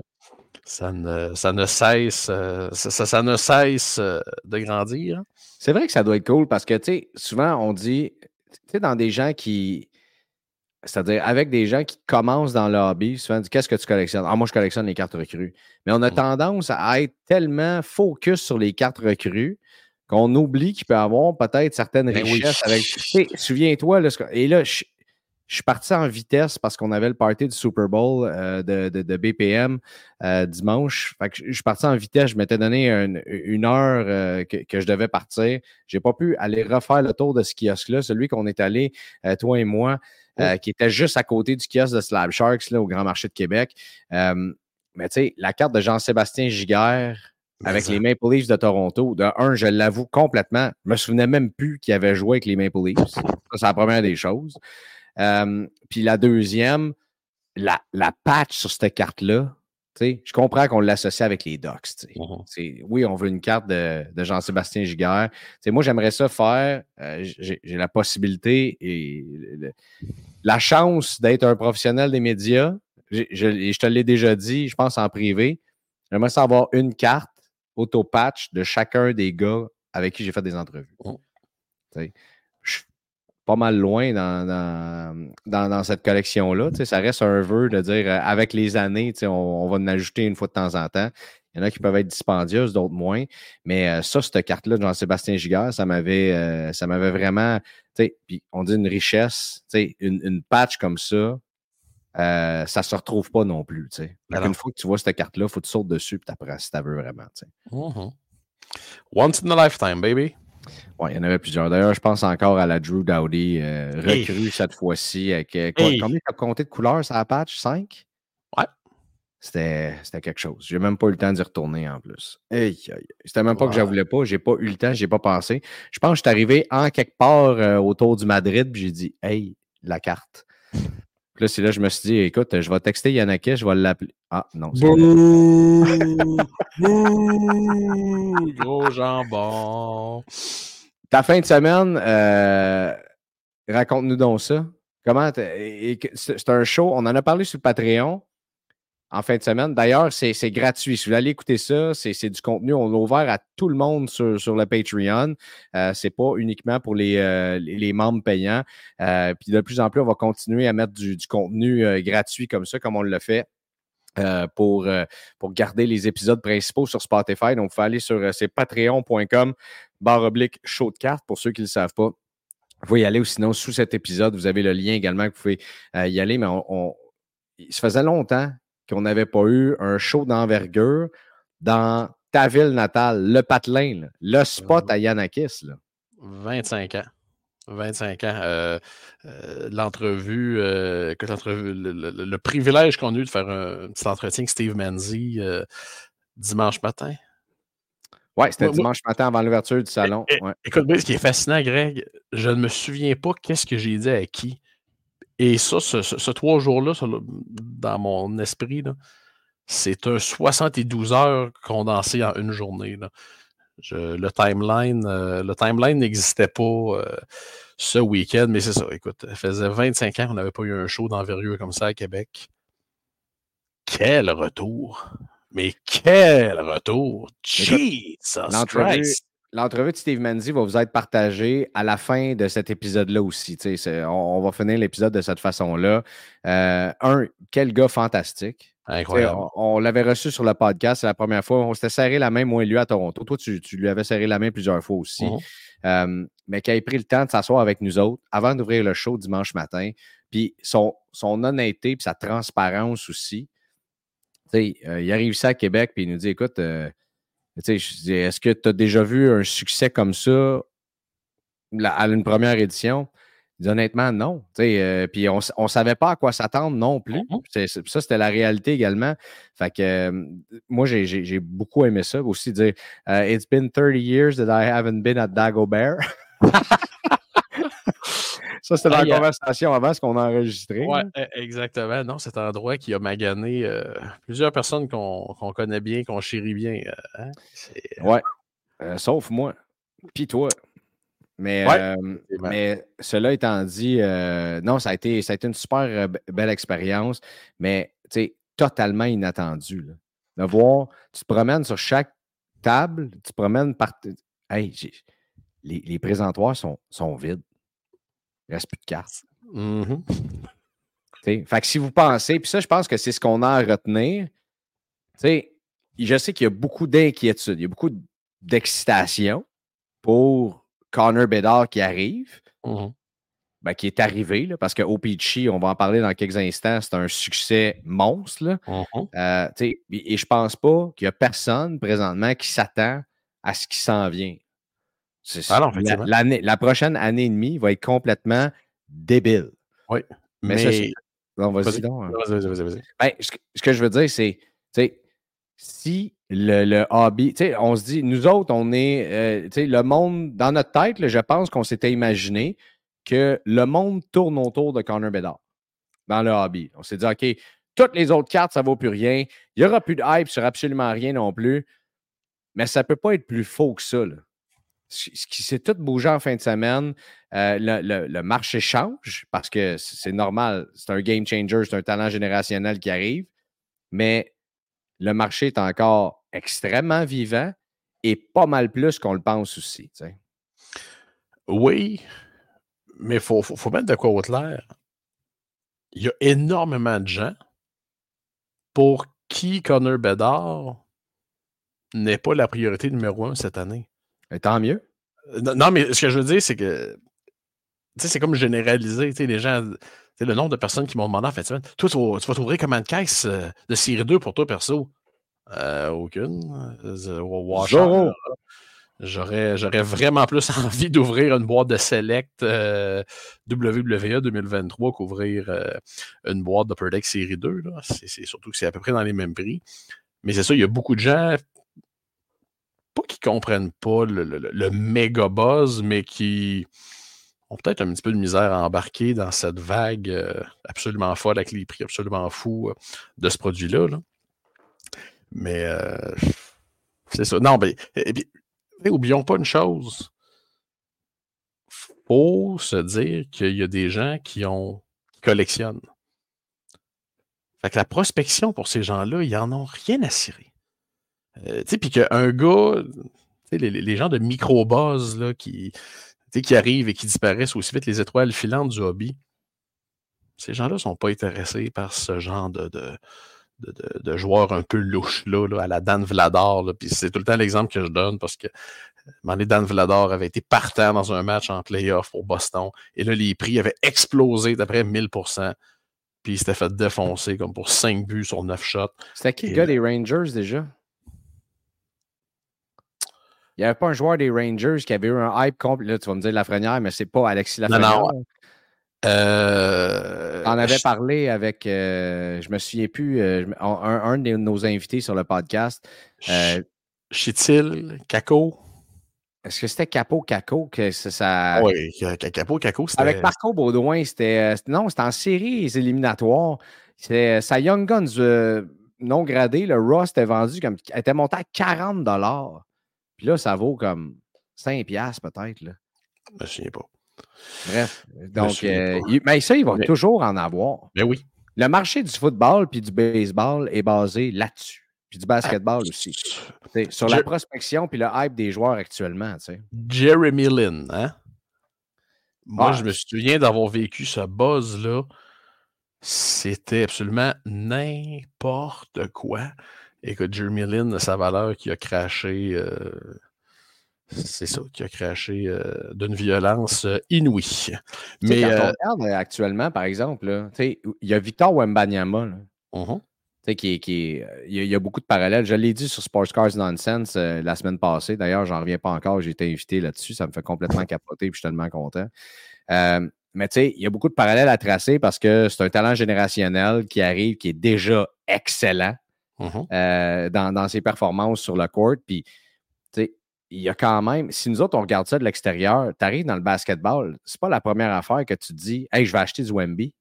ça, ne, ça ne cesse, euh, ça, ça, ne cesse euh, de grandir. C'est vrai que ça doit être cool parce que, tu sais, souvent on dit, tu sais, dans des gens qui, c'est-à-dire avec des gens qui commencent dans le hobby, souvent disent Qu'est-ce que tu collectionnes? Ah, moi, je collectionne les cartes recrues. Mais on a mmh. tendance à être tellement focus sur les cartes recrues qu'on oublie qu'il peut y avoir peut-être certaines ben richesses avec. Souviens-toi, et là, je, suis parti en vitesse parce qu'on avait le party du Super Bowl euh, de, BPM euh, dimanche. Fait que je suis parti en vitesse. Je m'étais donné une, heure euh, que, que, je devais partir. Je n'ai pas pu aller refaire le tour de ce kiosque-là, celui qu'on est allé, toi et moi. Euh, qui était juste à côté du kiosque de Slab Sharks là, au Grand Marché de Québec. Euh, mais tu sais, la carte de Jean-Sébastien Giguère avec les Maple Leafs de Toronto, de un, je l'avoue complètement, je me souvenais même plus qu'il avait joué avec les Maple Leafs. Ça, c'est la première des choses. Euh, puis la deuxième, la, la patch sur cette carte-là, je comprends qu'on l'associe avec les Ducks. Mm-hmm. Oui, on veut une carte de, Jean-Sébastien Giguère. moi, j'aimerais ça faire. Euh, j'ai la possibilité et la chance d'être un professionnel des médias. Je, te l'ai déjà dit, je pense en privé. J'aimerais ça avoir une carte auto-patch de chacun des gars avec qui j'ai fait des entrevues. Mm pas mal loin dans, dans, cette collection-là. Ça reste un vœu de dire euh, avec les années, on, on va en ajouter une fois de temps en temps. Il y en a qui peuvent être dispendieuses, d'autres moins. Mais euh, ça, cette carte-là de Jean-Sébastien Giguère, ça m'avait euh, ça m'avait vraiment. Puis on dit une richesse, une, une patch comme ça, ça ne se retrouve pas non plus. Une fois que tu vois cette carte-là, il faut que tu sautes dessus et tu apprends si tu veux vraiment. Mm-hmm. Once in a lifetime, baby. Oui, il y en avait plusieurs. D'ailleurs, je pense encore à la Drew Dowdy, euh, recrue cette fois-ci. Avec, euh, Combien tu as compté de couleurs sur la patch? Cinq? Ouais. C'était quelque chose. J'ai même pas eu le temps d'y retourner en plus. C'était même pas que je ne voulais pas. J'ai pas eu le temps, j'ai pas pensé. Je pense que je suis arrivé en quelque part euh, autour du Madrid, puis j'ai dit Hey, la carte. Puis là, c'est là je me suis dit, écoute, je vais texter Yannick, je vais l'appeler. Ah, non. Gros jambon. Ta fin de semaine, euh, raconte-nous donc ça. Comment c'est un show, on en a parlé sur le Patreon. En fin de semaine. D'ailleurs, c'est gratuit. Si vous allez écouter ça, c'est du contenu. On l'a ouvert à tout le monde sur, le Patreon. Euh, c'est pas uniquement pour les, euh, membres payants. Euh, puis de plus en plus, on va continuer à mettre du, contenu euh, gratuit comme ça, comme on l'a fait. pour, pour garder les épisodes principaux sur Spotify. Donc, il faut aller sur patreon.com barre oblique show de cartes pour ceux qui ne le savent pas. Vous pouvez y aller ou sinon, sous cet épisode, vous avez le lien également que vous pouvez y aller. Mais on, il se faisait longtemps qu'on n'avait pas eu un show d'envergure dans ta ville natale, le patelin, le spot à Yanakis. 25 ans. 25 ans. Euh, euh, l'entrevue, euh, le, privilège qu'on a eu de faire un, petit entretien avec Steve Manzi dimanche matin. Oui, c'était dimanche matin avant l'ouverture du salon. Écoute, ce qui est fascinant, Greg, je ne me souviens pas qu'est-ce que j'ai dit à qui. Et ça, ce, trois jours-là, dans mon esprit, c'est un 72 heures condensé en une journée. le timeline, euh, le timeline n'existait pas euh, ce week-end, mais c'est ça. Écoute, ça faisait 25 ans qu'on n'avait pas eu un show d'envergure comme ça à Québec. Quel retour! Mais quel retour! Jesus Christ! L'entrevue de Steve Manzi va vous être partagée à la fin de cet épisode-là aussi. On, on, va finir l'épisode de cette façon-là. Euh, un, quel gars fantastique. Incroyable. On, l'avait reçu sur le podcast, c'est la première fois. On s'était serré la main, moi et lui, à Toronto. Toi, tu, lui avais serré la main plusieurs fois aussi. Mm-hmm. Euh, mais qui a pris le temps de s'asseoir avec nous autres avant d'ouvrir le show dimanche matin. Puis son, son honnêteté et sa transparence aussi. Euh, il arrive ça à Québec, puis il nous dit écoute, est-ce que tu as déjà vu un succès comme ça à une première édition? honnêtement, non. Euh, puis on ne savait pas à quoi s'attendre non plus. Mm-hmm. ça, c'était la réalité également. Fait que euh, moi, j'ai beaucoup aimé ça. Aussi dire euh, It's been 30 years that I haven't been at Dagobert. Ça, c'était dans la conversation avant ce qu'on a enregistré. Oui, e, exactement. Non, cet endroit qui a magané euh, plusieurs personnes qu'on connaît bien, qu'on chérit bien. Euh, hein, oui, euh, sauf moi. Puis toi. Mais, mais cela étant dit, non, ça a, été, ça a été une super belle expérience, mais totalement inattendu. De voir, tu te promènes sur chaque table, tu te promènes par. Hey, les, les, présentoirs sont, sont vides. Il ne reste plus de cartes. Mm-hmm. Fait que si vous pensez, puis ça, je pense que c'est ce qu'on a à retenir. je sais qu'il y a beaucoup d'inquiétude, il y a beaucoup d'excitation pour Connor Bedard qui arrive, mm-hmm. ben, qui est arrivé, là, parce que OPG, on va en parler dans quelques instants, c'est un succès monstre. Là. Mm-hmm. Euh, et je pense pas qu'il y a personne présentement qui s'attend à ce qui s'en vient. Ah la, la, prochaine année et demie va être complètement débile. Oui. Mais, mais... non, vas-y donc. Hein. Vas-y, vas-y, vas-y. Ben, ce, que je veux dire, c'est, si le, le hobby, on se dit, nous autres, on est, euh, le monde, dans notre tête, je pense qu'on s'était imaginé que le monde tourne autour de Connor Bedard dans le hobby. On s'est dit, OK, toutes les autres cartes, ça ne vaut plus rien. Il n'y aura plus de hype sur absolument rien non plus. Mais ça ne peut pas être plus faux que ça. Là ce qui s'est tout bougé en fin de semaine, euh, le, marché change parce que c'est normal, c'est un game changer, c'est un talent générationnel qui arrive, mais le marché est encore extrêmement vivant et pas mal plus qu'on le pense aussi. Oui, mais il faut, mettre de quoi au clair. Il y a énormément de gens pour qui Connor Bedard n'est pas la priorité numéro un cette année. Et tant mieux. Euh, non, mais ce que je veux dire, c'est que c'est comme généraliser. Les gens, le nombre de personnes qui m'ont demandé en fait, toi, tu vas, t'ouvrir combien de caisses euh, de série 2 pour toi, perso? Euh, aucune. J'aurais, j'aurais vraiment plus envie d'ouvrir une boîte de Select WWE 2023 qu'ouvrir une boîte de Protect série 2. C'est, surtout que c'est à peu près dans les mêmes prix. Mais c'est ça, il y a beaucoup de gens pas qu'ils comprennent pas le, méga buzz, mais qui ont peut-être un petit peu de misère à embarquer dans cette vague euh, absolument folle avec les prix absolument fous euh, de ce produit-là. Mais euh, c'est ça. Non, mais oublions pas une chose. Faut se dire qu'il y a des gens qui ont qui collectionnent. Fait que la prospection pour ces gens-là, ils en ont rien à cirer. Euh, tu sais, puis qu'un gars, les, les, gens de micro-buzz là, qui, qui arrivent et qui disparaissent aussi vite les étoiles filantes du hobby, ces gens-là ne sont pas intéressés par ce genre de, de, de, de joueurs un peu louches là, à la Dan Vladar. Puis c'est tout le temps l'exemple que je donne parce que Dan Vladar avait été partant dans un match en playoff pour Boston. Et là, les prix avaient explosé d'après 1000% Puis il s'était fait défoncer comme pour 5 buts sur 9 shots. C'était qui le gars des Rangers déjà? Il n'y avait pas un joueur des Rangers qui avait eu un hype complet. Là, tu vas me dire Lafrenière, mais c'est pas Alexis Lafrenière. Non, non. Euh, On avait parlé avec, euh, je me souviens plus, euh, un, de nos invités sur le podcast. Euh, Chitil, Caco. Est-ce que c'était Capo Caco que ça. Oui, Capo Caco, c'était. Avec Marco Baudouin, c'était. Non, c'était en série éliminatoires. C'était sa Young Guns non gradé, le Ross était vendu comme. était monté à 40 Puis là, ça vaut comme 5 peut-être. Je ne me souviens pas. Bref, donc, euh, mais ça, ils vont toujours en avoir. Mais ben oui. Le marché du football puis du baseball est basé là-dessus. Puis du basketball aussi. Sur la prospection puis le hype des joueurs actuellement. Jeremy Lin, hein? Moi, je me souviens d'avoir vécu ce buzz-là. C'était absolument n'importe quoi. Écoute, Jeremy Lin, sa valeur qui a craché euh, c'est ça qui a craché euh, d'une violence euh, inouïe. Mais quand on regarde actuellement, par exemple, il y a Victor Wembanyama. Qui, qui il, y a, beaucoup de parallèles. Je l'ai dit sur Sports Cars Nonsense la semaine passée. D'ailleurs, j'en reviens pas encore. J'ai été invité là-dessus. Ça me fait complètement capoter et je suis tellement content. mais tu sais, il y a beaucoup de parallèles à tracer parce que c'est un talent générationnel qui arrive, qui est déjà excellent uh-huh. dans, dans, ses performances sur le court. Puis, tu sais, il y a quand même, si nous autres, on regarde ça de l'extérieur, tu arrives dans le basketball, c'est pas la première affaire que tu te dis, hey, je vais acheter du Wemby.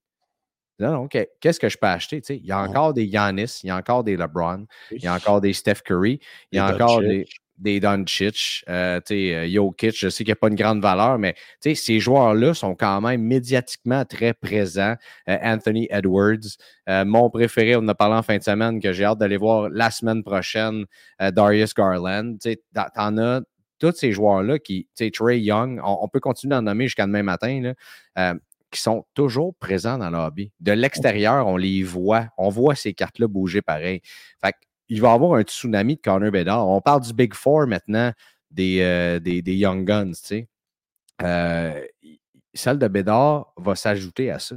Non, non, qu'est-ce que je peux acheter? il y a encore des Giannis, il y a encore des LeBron, il y a encore des Steph Curry, il y a encore des, des Doncic, euh, euh, Jokic, je sais qu'il n'y a pas une grande valeur, mais ces joueurs-là sont quand même médiatiquement très présents. Euh, Anthony Edwards, euh, mon préféré, on en a parlé en fin de semaine, que j'ai hâte d'aller voir la semaine prochaine, Darius Garland. Tu en as tous ces joueurs-là qui, Trey Young, on, peut continuer à en nommer jusqu'à demain matin, là, qui sont toujours présents dans le hobby. De l'extérieur, on les voit, on voit ces cartes-là bouger pareil. Fait il va y avoir un tsunami de Connor Bedard. On parle du Big Four maintenant des, euh, des, Young Guns, tu sais. Euh, celle de Bédard va s'ajouter à ça.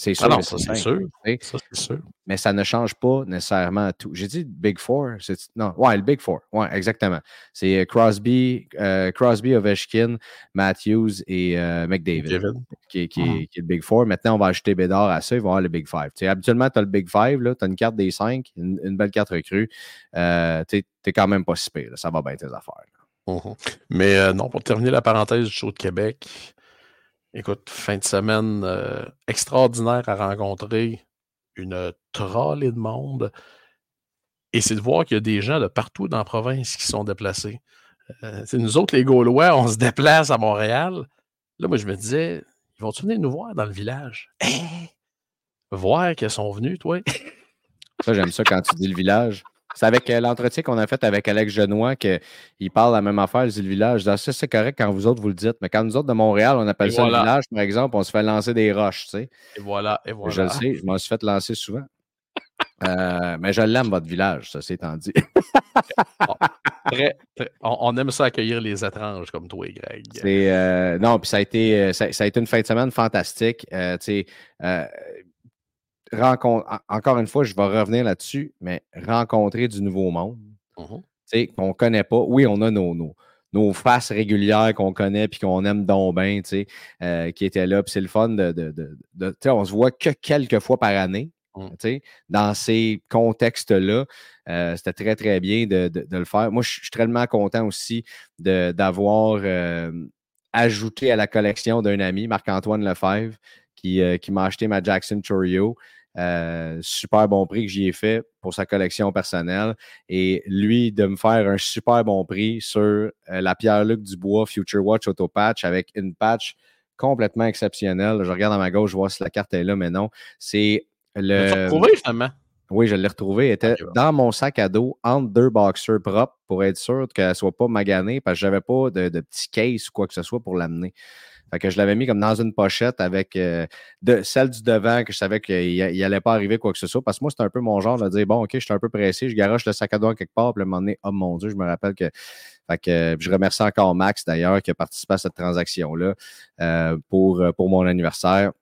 C'est sûr. Ah ça, c'est sûr. Ça, sûr. Mais ça ne change pas nécessairement tout. J'ai dit Big Four. Non, ouais, le Big Four. Ouais, exactement. C'est euh, Crosby, euh, Crosby, Ovechkin, Matthews et euh, McDavid qui, qui, mm-hmm. qui, est le Big Four. Maintenant, on va ajouter Bédard à ça. Il va avoir le Big Five. habituellement, tu as le Big Five. Tu as une carte des cinq, une, belle carte recrue. Euh, tu n'es quand même pas si pire. Ça va bien tes affaires. Mm-hmm. Mais non, pour terminer la parenthèse du show de Québec, Écoute, fin de semaine euh, extraordinaire à rencontrer une trollée de monde. Et c'est de voir qu'il y a des gens de partout dans la province qui sont déplacés. Euh, nous autres, les Gaulois, on se déplace à Montréal. Là, moi, je me disais, ils vont-tu venir nous voir dans le village? Hein? Voir qu'ils sont venus, toi? ça, j'aime ça quand tu dis le village. C'est avec euh, l'entretien qu'on a fait avec Alex Genois qu'il parle la même affaire, il dit le village. ça, c'est correct quand vous autres vous le dites, mais quand nous autres de Montréal, on appelle ça le village, par exemple, on se fait lancer des roches, tu sais. Et voilà, et voilà. Je le sais, je m'en suis fait lancer souvent. Euh, mais je l'aime, votre village, ça, c'est étant dit. on, aime ça accueillir les étranges comme toi, Greg. Euh, non, puis ça a été ça, a été une fin de semaine fantastique. tu encore une fois, je vais revenir là-dessus, mais rencontrer du nouveau monde, mmh qu'on ne connaît pas. Oui, on a nos, nos, nos faces régulières qu'on connaît puis qu'on aime donc bien, euh, qui étaient là. Puis c'est le fun de. de, de, on se voit que quelques fois par année. Mmh. Dans ces contextes-là, euh, c'était très, très bien de, le faire. Moi, je suis tellement content aussi d'avoir euh, ajouté à la collection d'un ami, Marc-Antoine Lefebvre, qui, qui m'a acheté ma Jackson Chorio. Euh, super bon prix que j'y ai fait pour sa collection personnelle. Et lui, de me faire un super bon prix sur euh, la Pierre-Luc Dubois Future Watch Auto Patch avec une patch complètement exceptionnelle. Je regarde à ma gauche, je vois si la carte est là, mais non. C'est Le... Tu retrouvé finalement? Oui, je l'ai retrouvé. Elle était dans mon sac à dos entre deux boxers propres pour être sûr qu'elle ne soit pas maganée parce que j'avais pas de, de petit case ou quoi que ce soit pour l'amener. Fait que je l'avais mis comme dans une pochette avec euh, de, celle du devant que je savais qu'il n'allait pas arriver quoi que ce soit. Parce que moi, c'était un peu mon genre de dire bon, OK, je suis un peu pressé, je garoche le sac à dos quelque part, puis à un moment donné, oh mon Dieu, je me rappelle que. Fait que puis je remercie encore Max d'ailleurs qui a participé à cette transaction-là euh, pour, euh, pour mon anniversaire.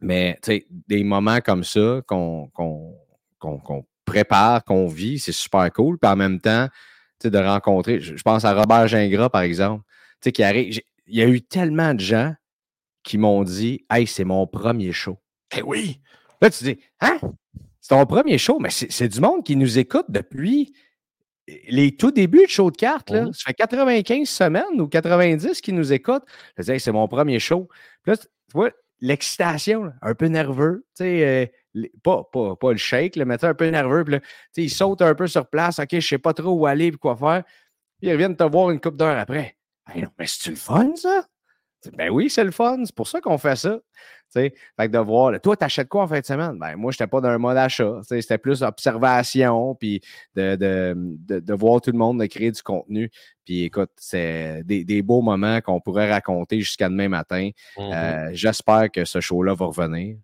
Mais tu sais, des moments comme ça qu'on qu'on qu'on qu'on prépare, qu'on vit, c'est super cool. Puis en même temps, de rencontrer, je pense à Robert Gingras, par exemple, qui arrive. Il y a eu tellement de gens qui m'ont dit Hey, c'est mon premier show. Eh oui! Là, tu dis Hein? C'est ton premier show, mais c'est du monde qui nous écoute depuis les tout débuts de show de cartes. Là. Mhm. Ça fait 95 semaines ou 90 qui nous écoutent. Je dis, Hey, c'est mon premier show. Puis là, tu vois, l'excitation, là, un peu nerveux. Tu sais, euh, pas, pas, pas le shake, le mais un peu nerveux. Puis là, tu sais, ils sautent un peu sur place. OK, je sais pas trop où aller et quoi faire. Puis ils reviennent te voir une couple d'heures après. Hey, non, mais c'est-tu le fun, ça? Ben oui, c'est le fun. C'est pour ça qu'on fait ça. Tu sais, fait que de voir, là, toi, t'achètes quoi en fin de semaine? Ben, moi, je n'étais pas dans un mode achat. C'était plus observation, puis de, de, de, de voir tout le monde de créer du contenu. Puis écoute, c'est des, des beaux moments qu'on pourrait raconter jusqu'à demain matin. Mhm. Euh, J'espère que ce show-là va revenir.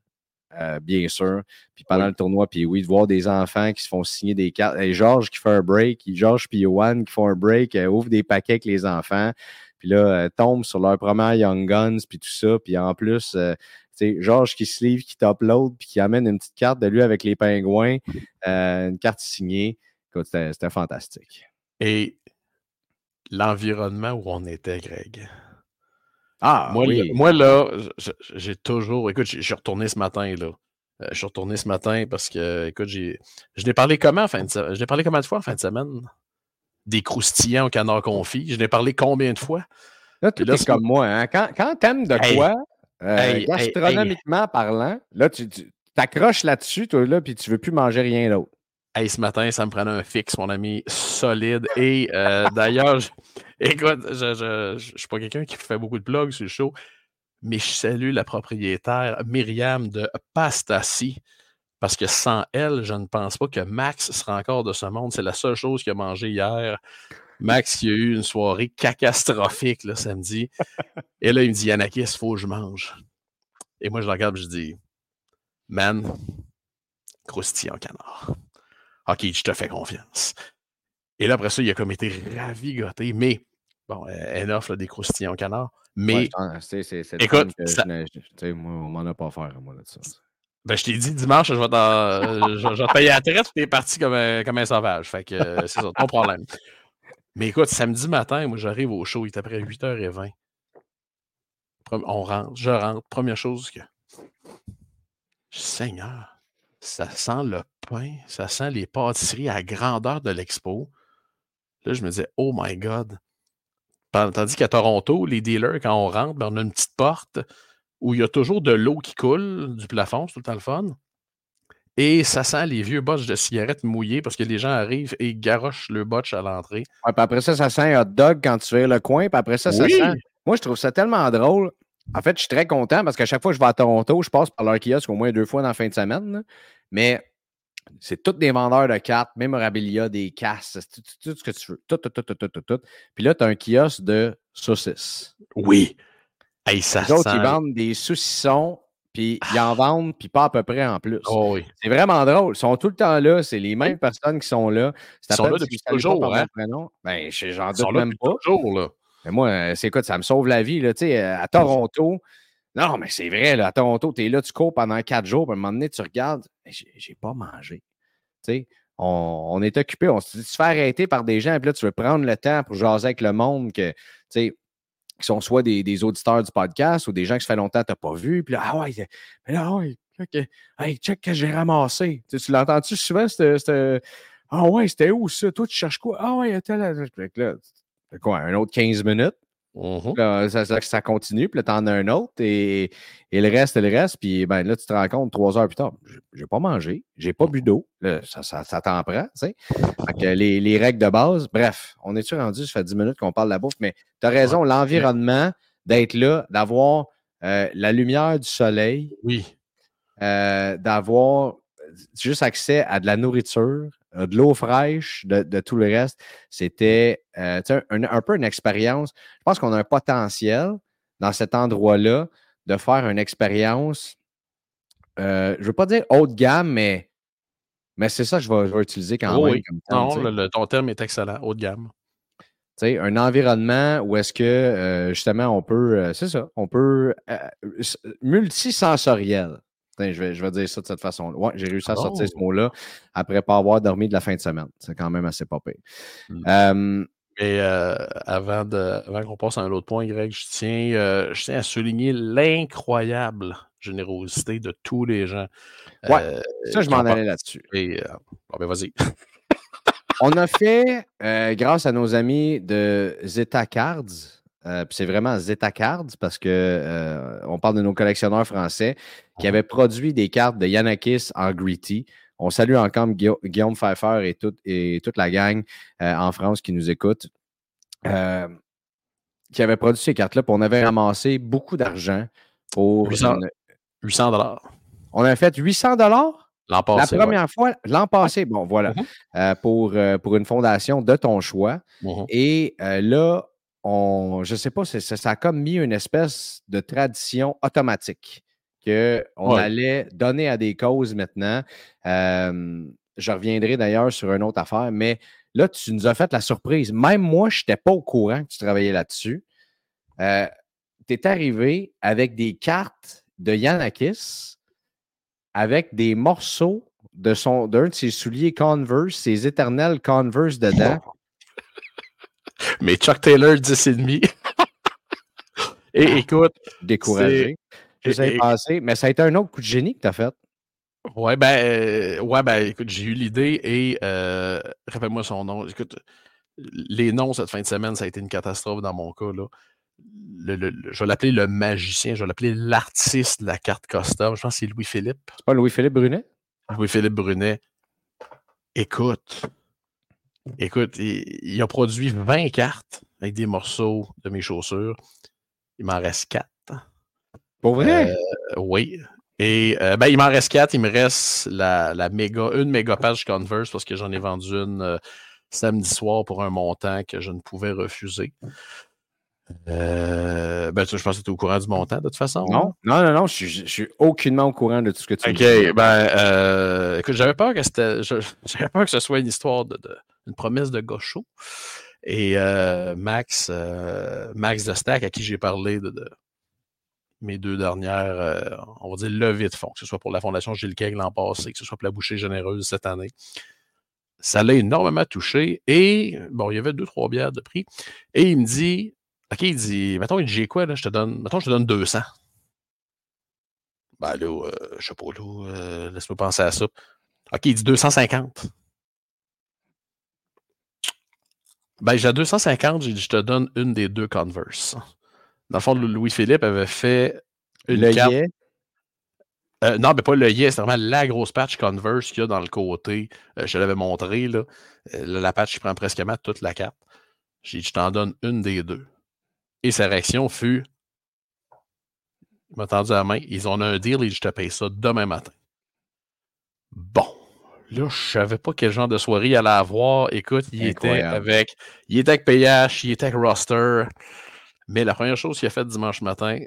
Euh, bien sûr. Puis pendant Oui. le tournoi, puis oui, de voir des enfants qui se font signer des cartes. Et Georges qui fait un break, Georges puis Johan qui font un break, euh, ouvre des paquets avec les enfants, puis là, euh, tombent sur leur première Young Guns, puis tout ça. Puis en plus, euh, tu sais, Georges qui se livre, qui t'upload, puis qui amène une petite carte de lui avec les pingouins, une carte signée. Écoute, c'était fantastique. Et l'environnement où on était, Greg? Ah, moi, oui. là, moi, j'ai toujours. Écoute, j'ai- je suis retourné ce matin, là. Euh, je suis retourné ce matin parce que, écoute, j'ai. Je l'ai parlé comment en fin de semaine? Je l'ai parlé combien de fois en fin de semaine? Des croustillants au canard confit. Je l'ai parlé combien de fois? Là, tu es c'est- comme moi. Hein? Quand, quand t'aimes de Hey. quoi, euh, Hey, hey, gastronomiquement parlant, là, tu tu- t'accroches là-dessus, toi, là, puis tu veux plus manger rien d'autre. Hey, ce matin, ça me prenait un fixe, mon ami, solide. Et euh, d'ailleurs, écoute, je, je suis pas quelqu'un qui fait beaucoup de blogs sur le show, mais je salue la propriétaire Myriam de Pastassi. Parce que sans elle, je ne pense pas que Max sera encore de ce monde. C'est la seule chose qu'il a mangé hier. Max qui a eu une soirée catastrophique le samedi. Et là, il me dit Yanakis, il faut que je mange. Et moi, je regarde et je dis Man, croustillant canard. OK, je te fais confiance. Et là, après ça, il a comme été ravigoté. Mais, bon, euh, elle offre là, des croustillants au canard. Mais, Ouais, Écoute, ça- je moi, on m'en a pas offert, moi, là, de ça. ben, je t'ai dit dimanche, je vais, t'en- euh, je, je vais te payer la traite, tu es parti comme un, comme un sauvage. Fait que euh, c'est ça, ton problème. Mais écoute, samedi matin, moi, j'arrive au show, il est après 8h20. Pre- On rentre, je rentre. Première chose que. Seigneur, ça sent le pain, ça sent les pâtisseries à grandeur de l'expo. Là, je me disais, oh my God. Tandis qu'à Toronto, les dealers, quand on rentre, ben, on a une petite porte où il y a toujours de l'eau qui coule du plafond, c'est tout le temps le fun. Et ça sent les vieux botches de cigarettes mouillés parce que les gens arrivent et garochent le botch à l'entrée. Ouais, puis après ça, ça sent un hot dog quand tu fais le coin, puis après ça, ça sent. Moi, je trouve ça tellement drôle. En fait, je suis très content parce qu'à chaque fois que je vais à Toronto, je passe par leur kiosque au moins deux fois dans la fin de semaine. là. Mais c'est tous des vendeurs de cartes, mémorabilia, des casses, tout, tout- tout ce que tu veux. Tout, tout, tout, tout, tout, tout. Puis là, tu as un kiosque de saucisses. Oui. Hey, ça Les autres, sent. ils vendent des saucissons, puis ils en vendent, puis pas à peu près en plus. Oh oui. C'est vraiment drôle. Ils sont tout le temps là. C'est les mêmes personnes qui sont là. Ils sont là depuis toujours, hein? Ben, je- j'en Ils sont doute même pas. toujours, là. Mais moi, euh, c'est écoute, ça me sauve la vie. Là, tu sais, euh, à Toronto, non, mais c'est vrai, là, à Toronto, tu es là, tu cours pendant quatre jours, puis à un moment donné, tu regardes, j'ai pas mangé. Tu sais, on, on est occupé, on se dit, tu te fais arrêter par des gens, puis là, tu veux prendre le temps pour jaser avec le monde, que, tu sais, qui sont soit des, des auditeurs du podcast ou des gens que ça fait longtemps que tu n'as pas vu. Puis là, ah ouais, mais là, ouais, ok, hey, check que j'ai ramassé. Tu, l'entends-tu souvent, cette- Ah ouais, c'était où ça? Toi, tu cherches quoi? Ah ouais, là. Fait là, fait quoi, un autre 15 minutes? Là, ça, ça- ça continue, puis là, t'en as un autre, et, et le reste, le reste, puis ben, là, tu te rends compte trois heures plus tard, j'ai- j'ai pas mangé, j'ai pas bu d'eau, Là, ça, ça, ça t'en prend, tu sais. Les, les règles de base, bref, on est-tu rendu, ça fait 10 minutes qu'on parle de la bouffe, mais tu as raison, l'environnement, d'être là, d'avoir euh, la lumière du soleil, Oui. euh, d'avoir juste accès à de la nourriture, de l'eau fraîche, de, de, tout le reste. C'était euh, un, un, peu une expérience. Je pense qu'on a un potentiel dans cet endroit-là de faire une expérience, euh, je ne veux pas dire haut de gamme, mais, mais c'est ça que je vais, je vais utiliser quand Oh même. oui. comme terme, Non, le, le- ton terme est excellent, haut de gamme. Un environnement où est-ce que euh, justement on peut, euh, c'est ça, on peut euh, multisensoriel. Je vais, je vais dire ça de cette façon-là. Ouais, j'ai réussi à sortir ce mot-là après pas avoir dormi de la fin de semaine. C'est quand même assez pas pire. Mm. Euh, Mais euh, avant, de, avant qu'on passe à un autre point, Greg, je tiens, euh, je tiens à souligner l'incroyable générosité de tous les gens. Ouais, euh, ça, je m'en allais là-dessus. bon, ben vas-y. On a fait, grâce à nos amis de Zeta Cards, euh, c'est vraiment Zeta Cards parce que euh, on parle de nos collectionneurs français qui avaient produit des cartes de Yanakis en Gritty. On salue encore Guilla- Guillaume Pfeiffer et, tout- et toute la gang euh, en France qui nous écoute, qui avait produit ces cartes-là. Puis on avait ramassé beaucoup d'argent pour. 800. une- 800 dollars On a fait 800 dollars? L'an la passé. première fois, l'an passé, bon voilà, Mhm. euh, pour, pour une fondation de ton choix. Mhm. Et là, on, je ne sais pas, ça, ça a comme mis une espèce de tradition automatique qu'on Ouais. allait donner à des causes maintenant. Euh, je reviendrai d'ailleurs sur une autre affaire, mais là, tu nous as fait la surprise. Même moi, je n'étais pas au courant que tu travaillais là-dessus. Euh, tu es arrivé avec des cartes de Yanakis avec des morceaux de son d'un de ses souliers Converse, ses éternels Converse dedans. Mais Chuck Taylor, 10 et demi. Et écoute, découragé. Je et- sais et- passer, mais ça a été un autre coup de génie que tu as fait. ouais, ben, euh, ouais, ben, écoute, j'ai eu l'idée et euh, rappelle-moi son nom. Écoute, les noms cette fin de semaine, ça a été une catastrophe dans mon cas. Là. Le- le- le- je vais l'appeler le magicien, je vais l'appeler l'artiste de la carte custom. Je pense que c'est Louis-Philippe. C'est pas Louis-Philippe Brunet? Louis-Philippe Brunet. Écoute, écoute, il, il a produit 20 cartes avec des morceaux de mes chaussures. Il m'en reste 4. Pour vrai? Euh, oui. Et euh, ben, il m'en reste 4. Il me reste la, la méga, une méga page Converse parce que j'en ai vendu une euh, samedi soir pour un montant que je ne pouvais refuser. Euh, ben, tu- je pense que tu es au courant du montant de toute façon. non, non, non, non, je suis, je suis aucunement au courant de tout ce que tu OK, me dis. ben, euh, écoute, j'avais peur que j'avais peur que ce soit une histoire de, de- une promesse de gaucho. Et euh, Max, Max de Stack, à qui j'ai parlé de, de mes deux dernières, on va dire levées de fonds, que ce soit pour la Fondation Gilles Keg l'an passé, que ce soit pour la Bouchée Généreuse cette année. Ça l'a énormément touché. Et bon, il y avait deux, trois bières de prix. Et il me dit, OK, il dit, mettons, il dit, j'ai quoi, là, je te donne, mettons, je te donne 200. Ben là, euh, je sais pas, là, euh, laisse-moi penser à ça. OK, il dit 250. Ben, j'ai à 250, j'ai dit, je te donne une des deux Converse. Dans le fond, Louis-Philippe avait fait une Le carte. Euh, non, mais pas le yes, c'est vraiment la grosse patch Converse qu'il y a dans le côté. Euh, je te l'avais montré, là. Euh, la patch qui prend presque toute la carte. J'ai dit, je t'en donne une des deux. Et sa réaction fut Il m'a tendu la main, ils ont un deal et je te paye ça demain matin. Bon. Là, je savais pas quel genre de soirée il allait avoir. Écoute, il était avec. Il était avec PH, il était avec Roster. Mais la première chose qu'il a faite dimanche matin,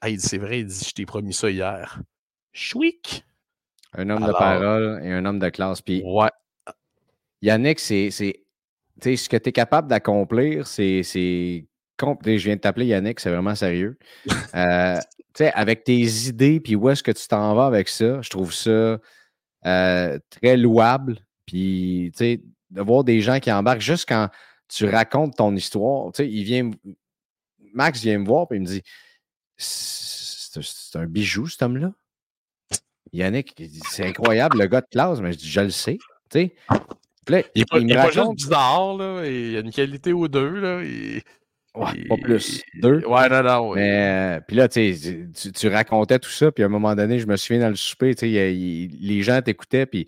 ah, il dit c'est vrai, il dit Je t'ai promis ça hier. Chouic! un homme de parole et un homme de classe. Puis Ouais. Yannick, c'est. c'est- tu sais, ce que tu es capable d'accomplir, c'est. Je viens de t'appeler Yannick, c'est vraiment sérieux. Euh, tu sais, avec tes idées, puis où est-ce que tu t'en vas avec ça, je trouve ça euh, très louable. Puis, tu sais, de voir des gens qui embarquent juste quand tu racontes ton histoire. Tu sais, il vient. Max vient me voir, puis il me dit C'est un bijou, cet homme-là? Yannick, il dit, c'est incroyable, le gars de classe, mais je dis, je le sais. Tu sais? Là, Il n'est pas, il pas juste bizarre, là. Il y a une qualité ou deux, là. Il- Ouais, pas plus. Deux. Ouais, non, non. Mais euh, puis là, tu, tu, racontais tout ça, puis à un moment donné, je me souviens dans le souper, tu sais, les gens t'écoutaient, puis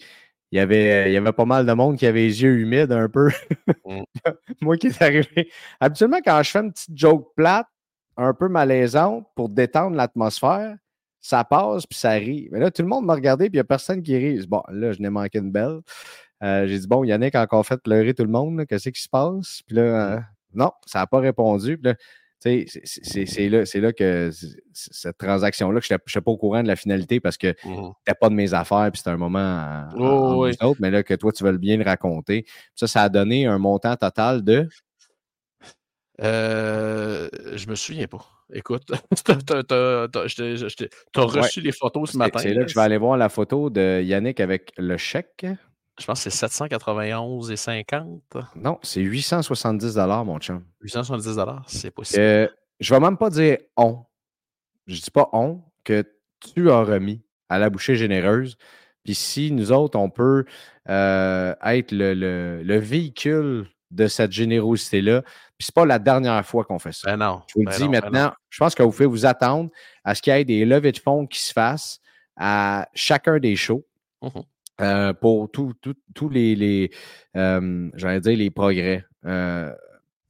il y, avait, il y avait pas mal de monde qui avait les yeux humides un peu. Mm. Moi qui est arrivé. Habituellement, quand je fais une petite joke plate, un peu malaisante, pour détendre l'atmosphère, ça passe, puis ça rit. Mais là, tout le monde m'a regardé, puis il n'y a personne qui rit. Bon, là, je n'ai manqué une belle. Euh, j'ai dit, bon, Yannick a encore fait pleurer tout le monde. Qu'est-ce qui se passe? Puis là, euh, non, ça n'a pas répondu. C'est là, là, que cette transaction-là, que je n'étais pas au courant de la finalité parce que mmh. c'était pas de mes affaires, puis c'était un moment oh, autres, mais là, que toi, tu veux bien le raconter. Ça, ça a donné un montant total de? Euh, je me souviens pas. Écoute, tu as, reçu les photos ce matin. C'est là que je vais aller voir la photo de Yannick avec le chèque. Je pense que c'est 791,50. Non, c'est 870 mon chum. 870 c'est possible. Euh, je ne vais même pas dire on. Je ne dis pas on, que tu as remis à la bouchée généreuse. Puis si nous autres, on peut euh, être le, véhicule de cette générosité-là, puis c'est pas la dernière fois qu'on fait ça. Ben non. Je vous le ben dis ben maintenant, je pense que vous pouvez vous attendre à ce qu'il y ait des levées de fonds qui se fassent à chacun des shows. Mmh euh, pour tous les, les euh, dire les progrès.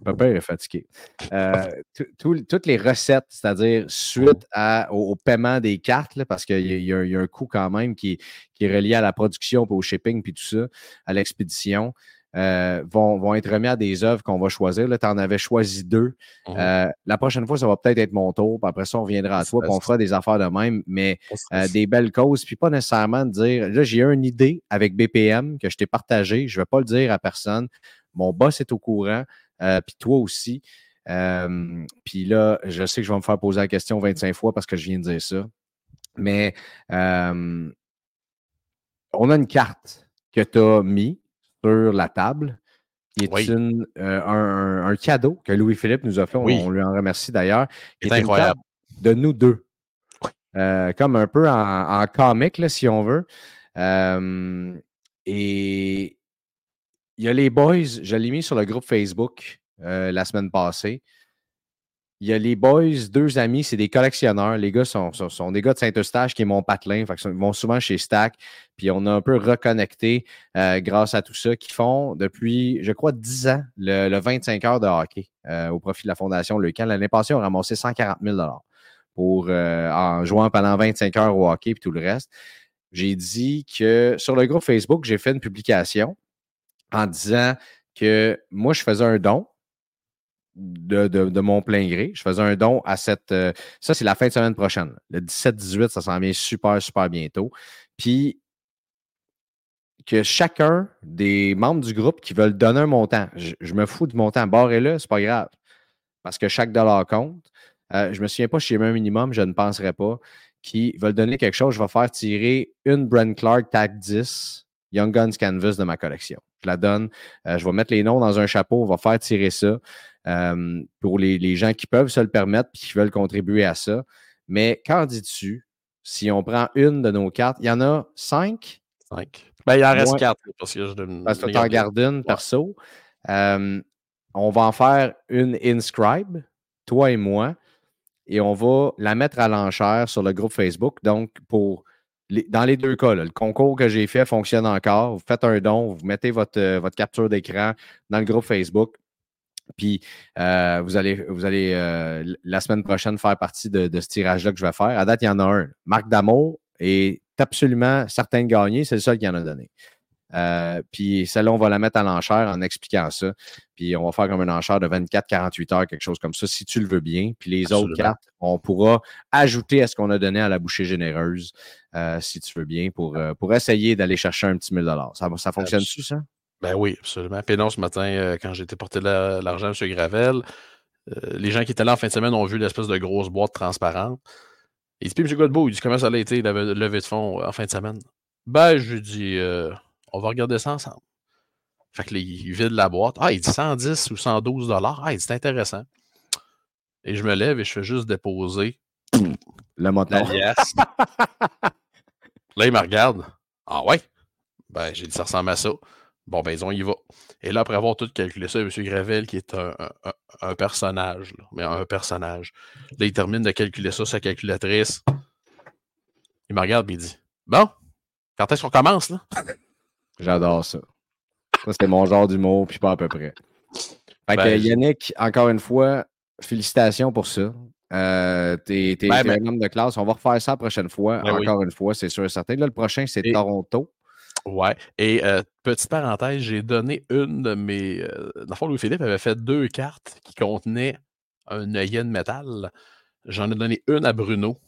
Papa est fatigué. Euh, toutes les recettes, c'est-à-dire suite au, paiement des cartes, parce qu'il y, a un coût quand même qui, qui, est relié à la production, au shipping, puis tout ça, à l'expédition. Euh, vont, vont, être remis à des œuvres qu'on va choisir. Là, tu en avais choisi deux. Mmh euh, la prochaine fois, ça va peut-être être mon tour. Puis après ça, on reviendra à toi. Puis on fera des affaires de même, mais euh, des belles causes. Puis pas nécessairement de dire là, j'ai une idée avec BPM que je t'ai partagée. Je ne vais pas le dire à personne. Mon boss est au courant. puis toi aussi. puis là, je sais que je vais me faire poser la question 25 fois parce que je viens de dire ça. Mais on a une carte que tu as mis sur la table, qui est euh, un, cadeau que Louis-Philippe nous a fait. On, lui en remercie d'ailleurs. C'est incroyable. De nous deux. Euh, comme un peu en, comique, là, si on veut. Euh, et il y a les boys, je l'ai mis sur le groupe Facebook la semaine passée. Il y a les boys, deux amis, c'est des collectionneurs. Les gars sont, sont, des gars de Saint-Eustache qui est mon patelin. Fait ils vont souvent chez Stack. Puis on a un peu reconnecté euh, grâce à tout ça, qui font depuis, je crois, 10 ans le, 25 heures de hockey euh, au profit de la Fondation Le Camp. L'année passée, on a ramassé 140 000 pour, euh, en jouant pendant 25 heures au hockey et tout le reste. J'ai dit que sur le groupe Facebook, j'ai fait une publication en disant que moi, je faisais un don de, mon plein gré. Je faisais un don à cette. Euh, ça, c'est la fin de semaine prochaine. Le 17-18, ça s'en vient super, super bientôt. Puis que chacun des membres du groupe qui veulent donner un montant, je, me fous du montant, barrez-le, c'est pas grave. Parce que chaque dollar compte. Euh, je me souviens pas j'ai un minimum, je ne penserais pas. Qui veulent donner quelque chose, je vais faire tirer une Brent Clark Tag 10 Young Guns Canvas de ma collection. Je la donne. Euh, je vais mettre les noms dans un chapeau, on va faire tirer ça. Euh, pour les, gens qui peuvent se le permettre et qui veulent contribuer à ça. Mais qu'en dis-tu si on prend une de nos cartes? Il y en a cinq? Cinq. Ben, il en reste quatre. Parce que je Parce que tu en gardes une perso. Euh, on va en faire une inscribe, toi et moi, et on va la mettre à l'enchère sur le groupe Facebook. Donc, pour dans les deux cas, le concours que j'ai fait fonctionne encore. Vous faites un don, vous mettez votre, euh, votre capture d'écran dans le groupe Facebook. Puis euh, vous allez, vous allez euh, la semaine prochaine faire partie de, ce tirage-là que je vais faire. À date, il y en a un. Marc Damour est absolument certain de gagner. C'est le seul qui en a donné. Euh, puis celle-là, on va la mettre à l'enchère en expliquant ça. Puis on va faire comme une enchère de 24-48 heures, quelque chose comme ça, si tu le veux bien. Puis les autres cartes, on pourra ajouter à ce qu'on a donné à la bouchée généreuse, si tu veux bien, pour, pour essayer d'aller chercher un petit 1000 Ça, ça fonctionne-tu, ça? Ben oui, absolument. Puis non, ce matin, euh, quand j'ai été porter l'argent à M. Gravel, euh, les gens qui étaient là en fin de semaine ont vu l'espèce de grosse boîte transparente. Il dit, puis M. Godbout, il dit, comment ça a été, la levée de fonds euh, en fin de semaine? Ben, je lui dis, on va regarder ça ensemble. Fait que là, il vide la boîte. Ah, il dit 110 ou 112 dollars. Ah, il dit, c'est intéressant. Et je me lève et je fais juste déposer le la liasse. là, il me regarde. Ah ouais? Ben, j'ai dit, ça ressemble à ça. Bon, ben, ils ont y va. Et là, après avoir tout calculé ça, M. Gravel, qui est un, personnage, mais un personnage. Là, il termine de calculer ça, sa calculatrice. Il me regarde et il dit Bon, quand est-ce qu'on commence, là J'adore ça. Ça, c'était mon genre d'humour, puis pas à peu près. Fait que, ben, Yannick, encore une fois, félicitations pour ça. Euh, t'es Ben, ben- un homme de classe. On va refaire ça la prochaine fois. Ben oui. encore une fois, c'est sûr et certain. Là, le prochain, c'est Et- Toronto. Ouais. Et euh, petite parenthèse, j'ai donné une de mes. Euh, dans le fond, Louis-Philippe avait fait deux cartes qui contenaient un œillet de métal. J'en ai donné une à Bruno,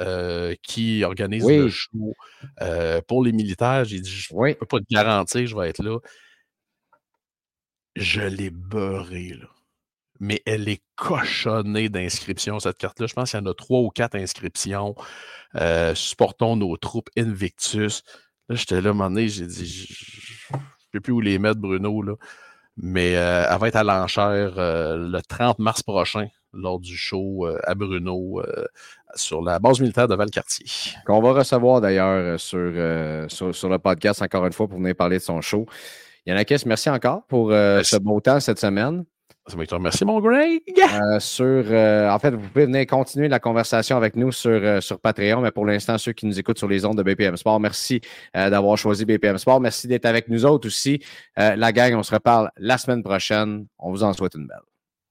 euh, qui organise Oui. le show pour les militaires. J'ai dit, je Oui. peux pas te garantir, je vais être là. Je l'ai beurré, là. Mais elle est cochonnée d'inscriptions, cette carte-là. Je pense qu'il y en a trois ou quatre inscriptions. Euh, supportons nos troupes Invictus. Là, j'étais là, à un moment donné, j'ai dit, je ne sais plus où les mettre, Bruno, là. Mais euh, elle va être à l'enchère euh, le 30 mars prochain, lors du show euh, à Bruno, euh, sur la base militaire de Valcartier. Qu'on va recevoir d'ailleurs sur, euh, sur, sur le podcast encore une fois pour venir parler de son show. Yannakis, merci encore pour ce beau temps cette semaine. Ça mon Greg. Euh, sur, euh, en fait, vous pouvez venir continuer la conversation avec nous sur, euh, sur Patreon, mais pour l'instant, ceux qui nous écoutent sur les ondes de BPM Sport, merci euh, d'avoir choisi BPM Sport. Merci d'être avec nous autres aussi. Euh, la gang, on se reparle la semaine prochaine. On vous en souhaite une belle.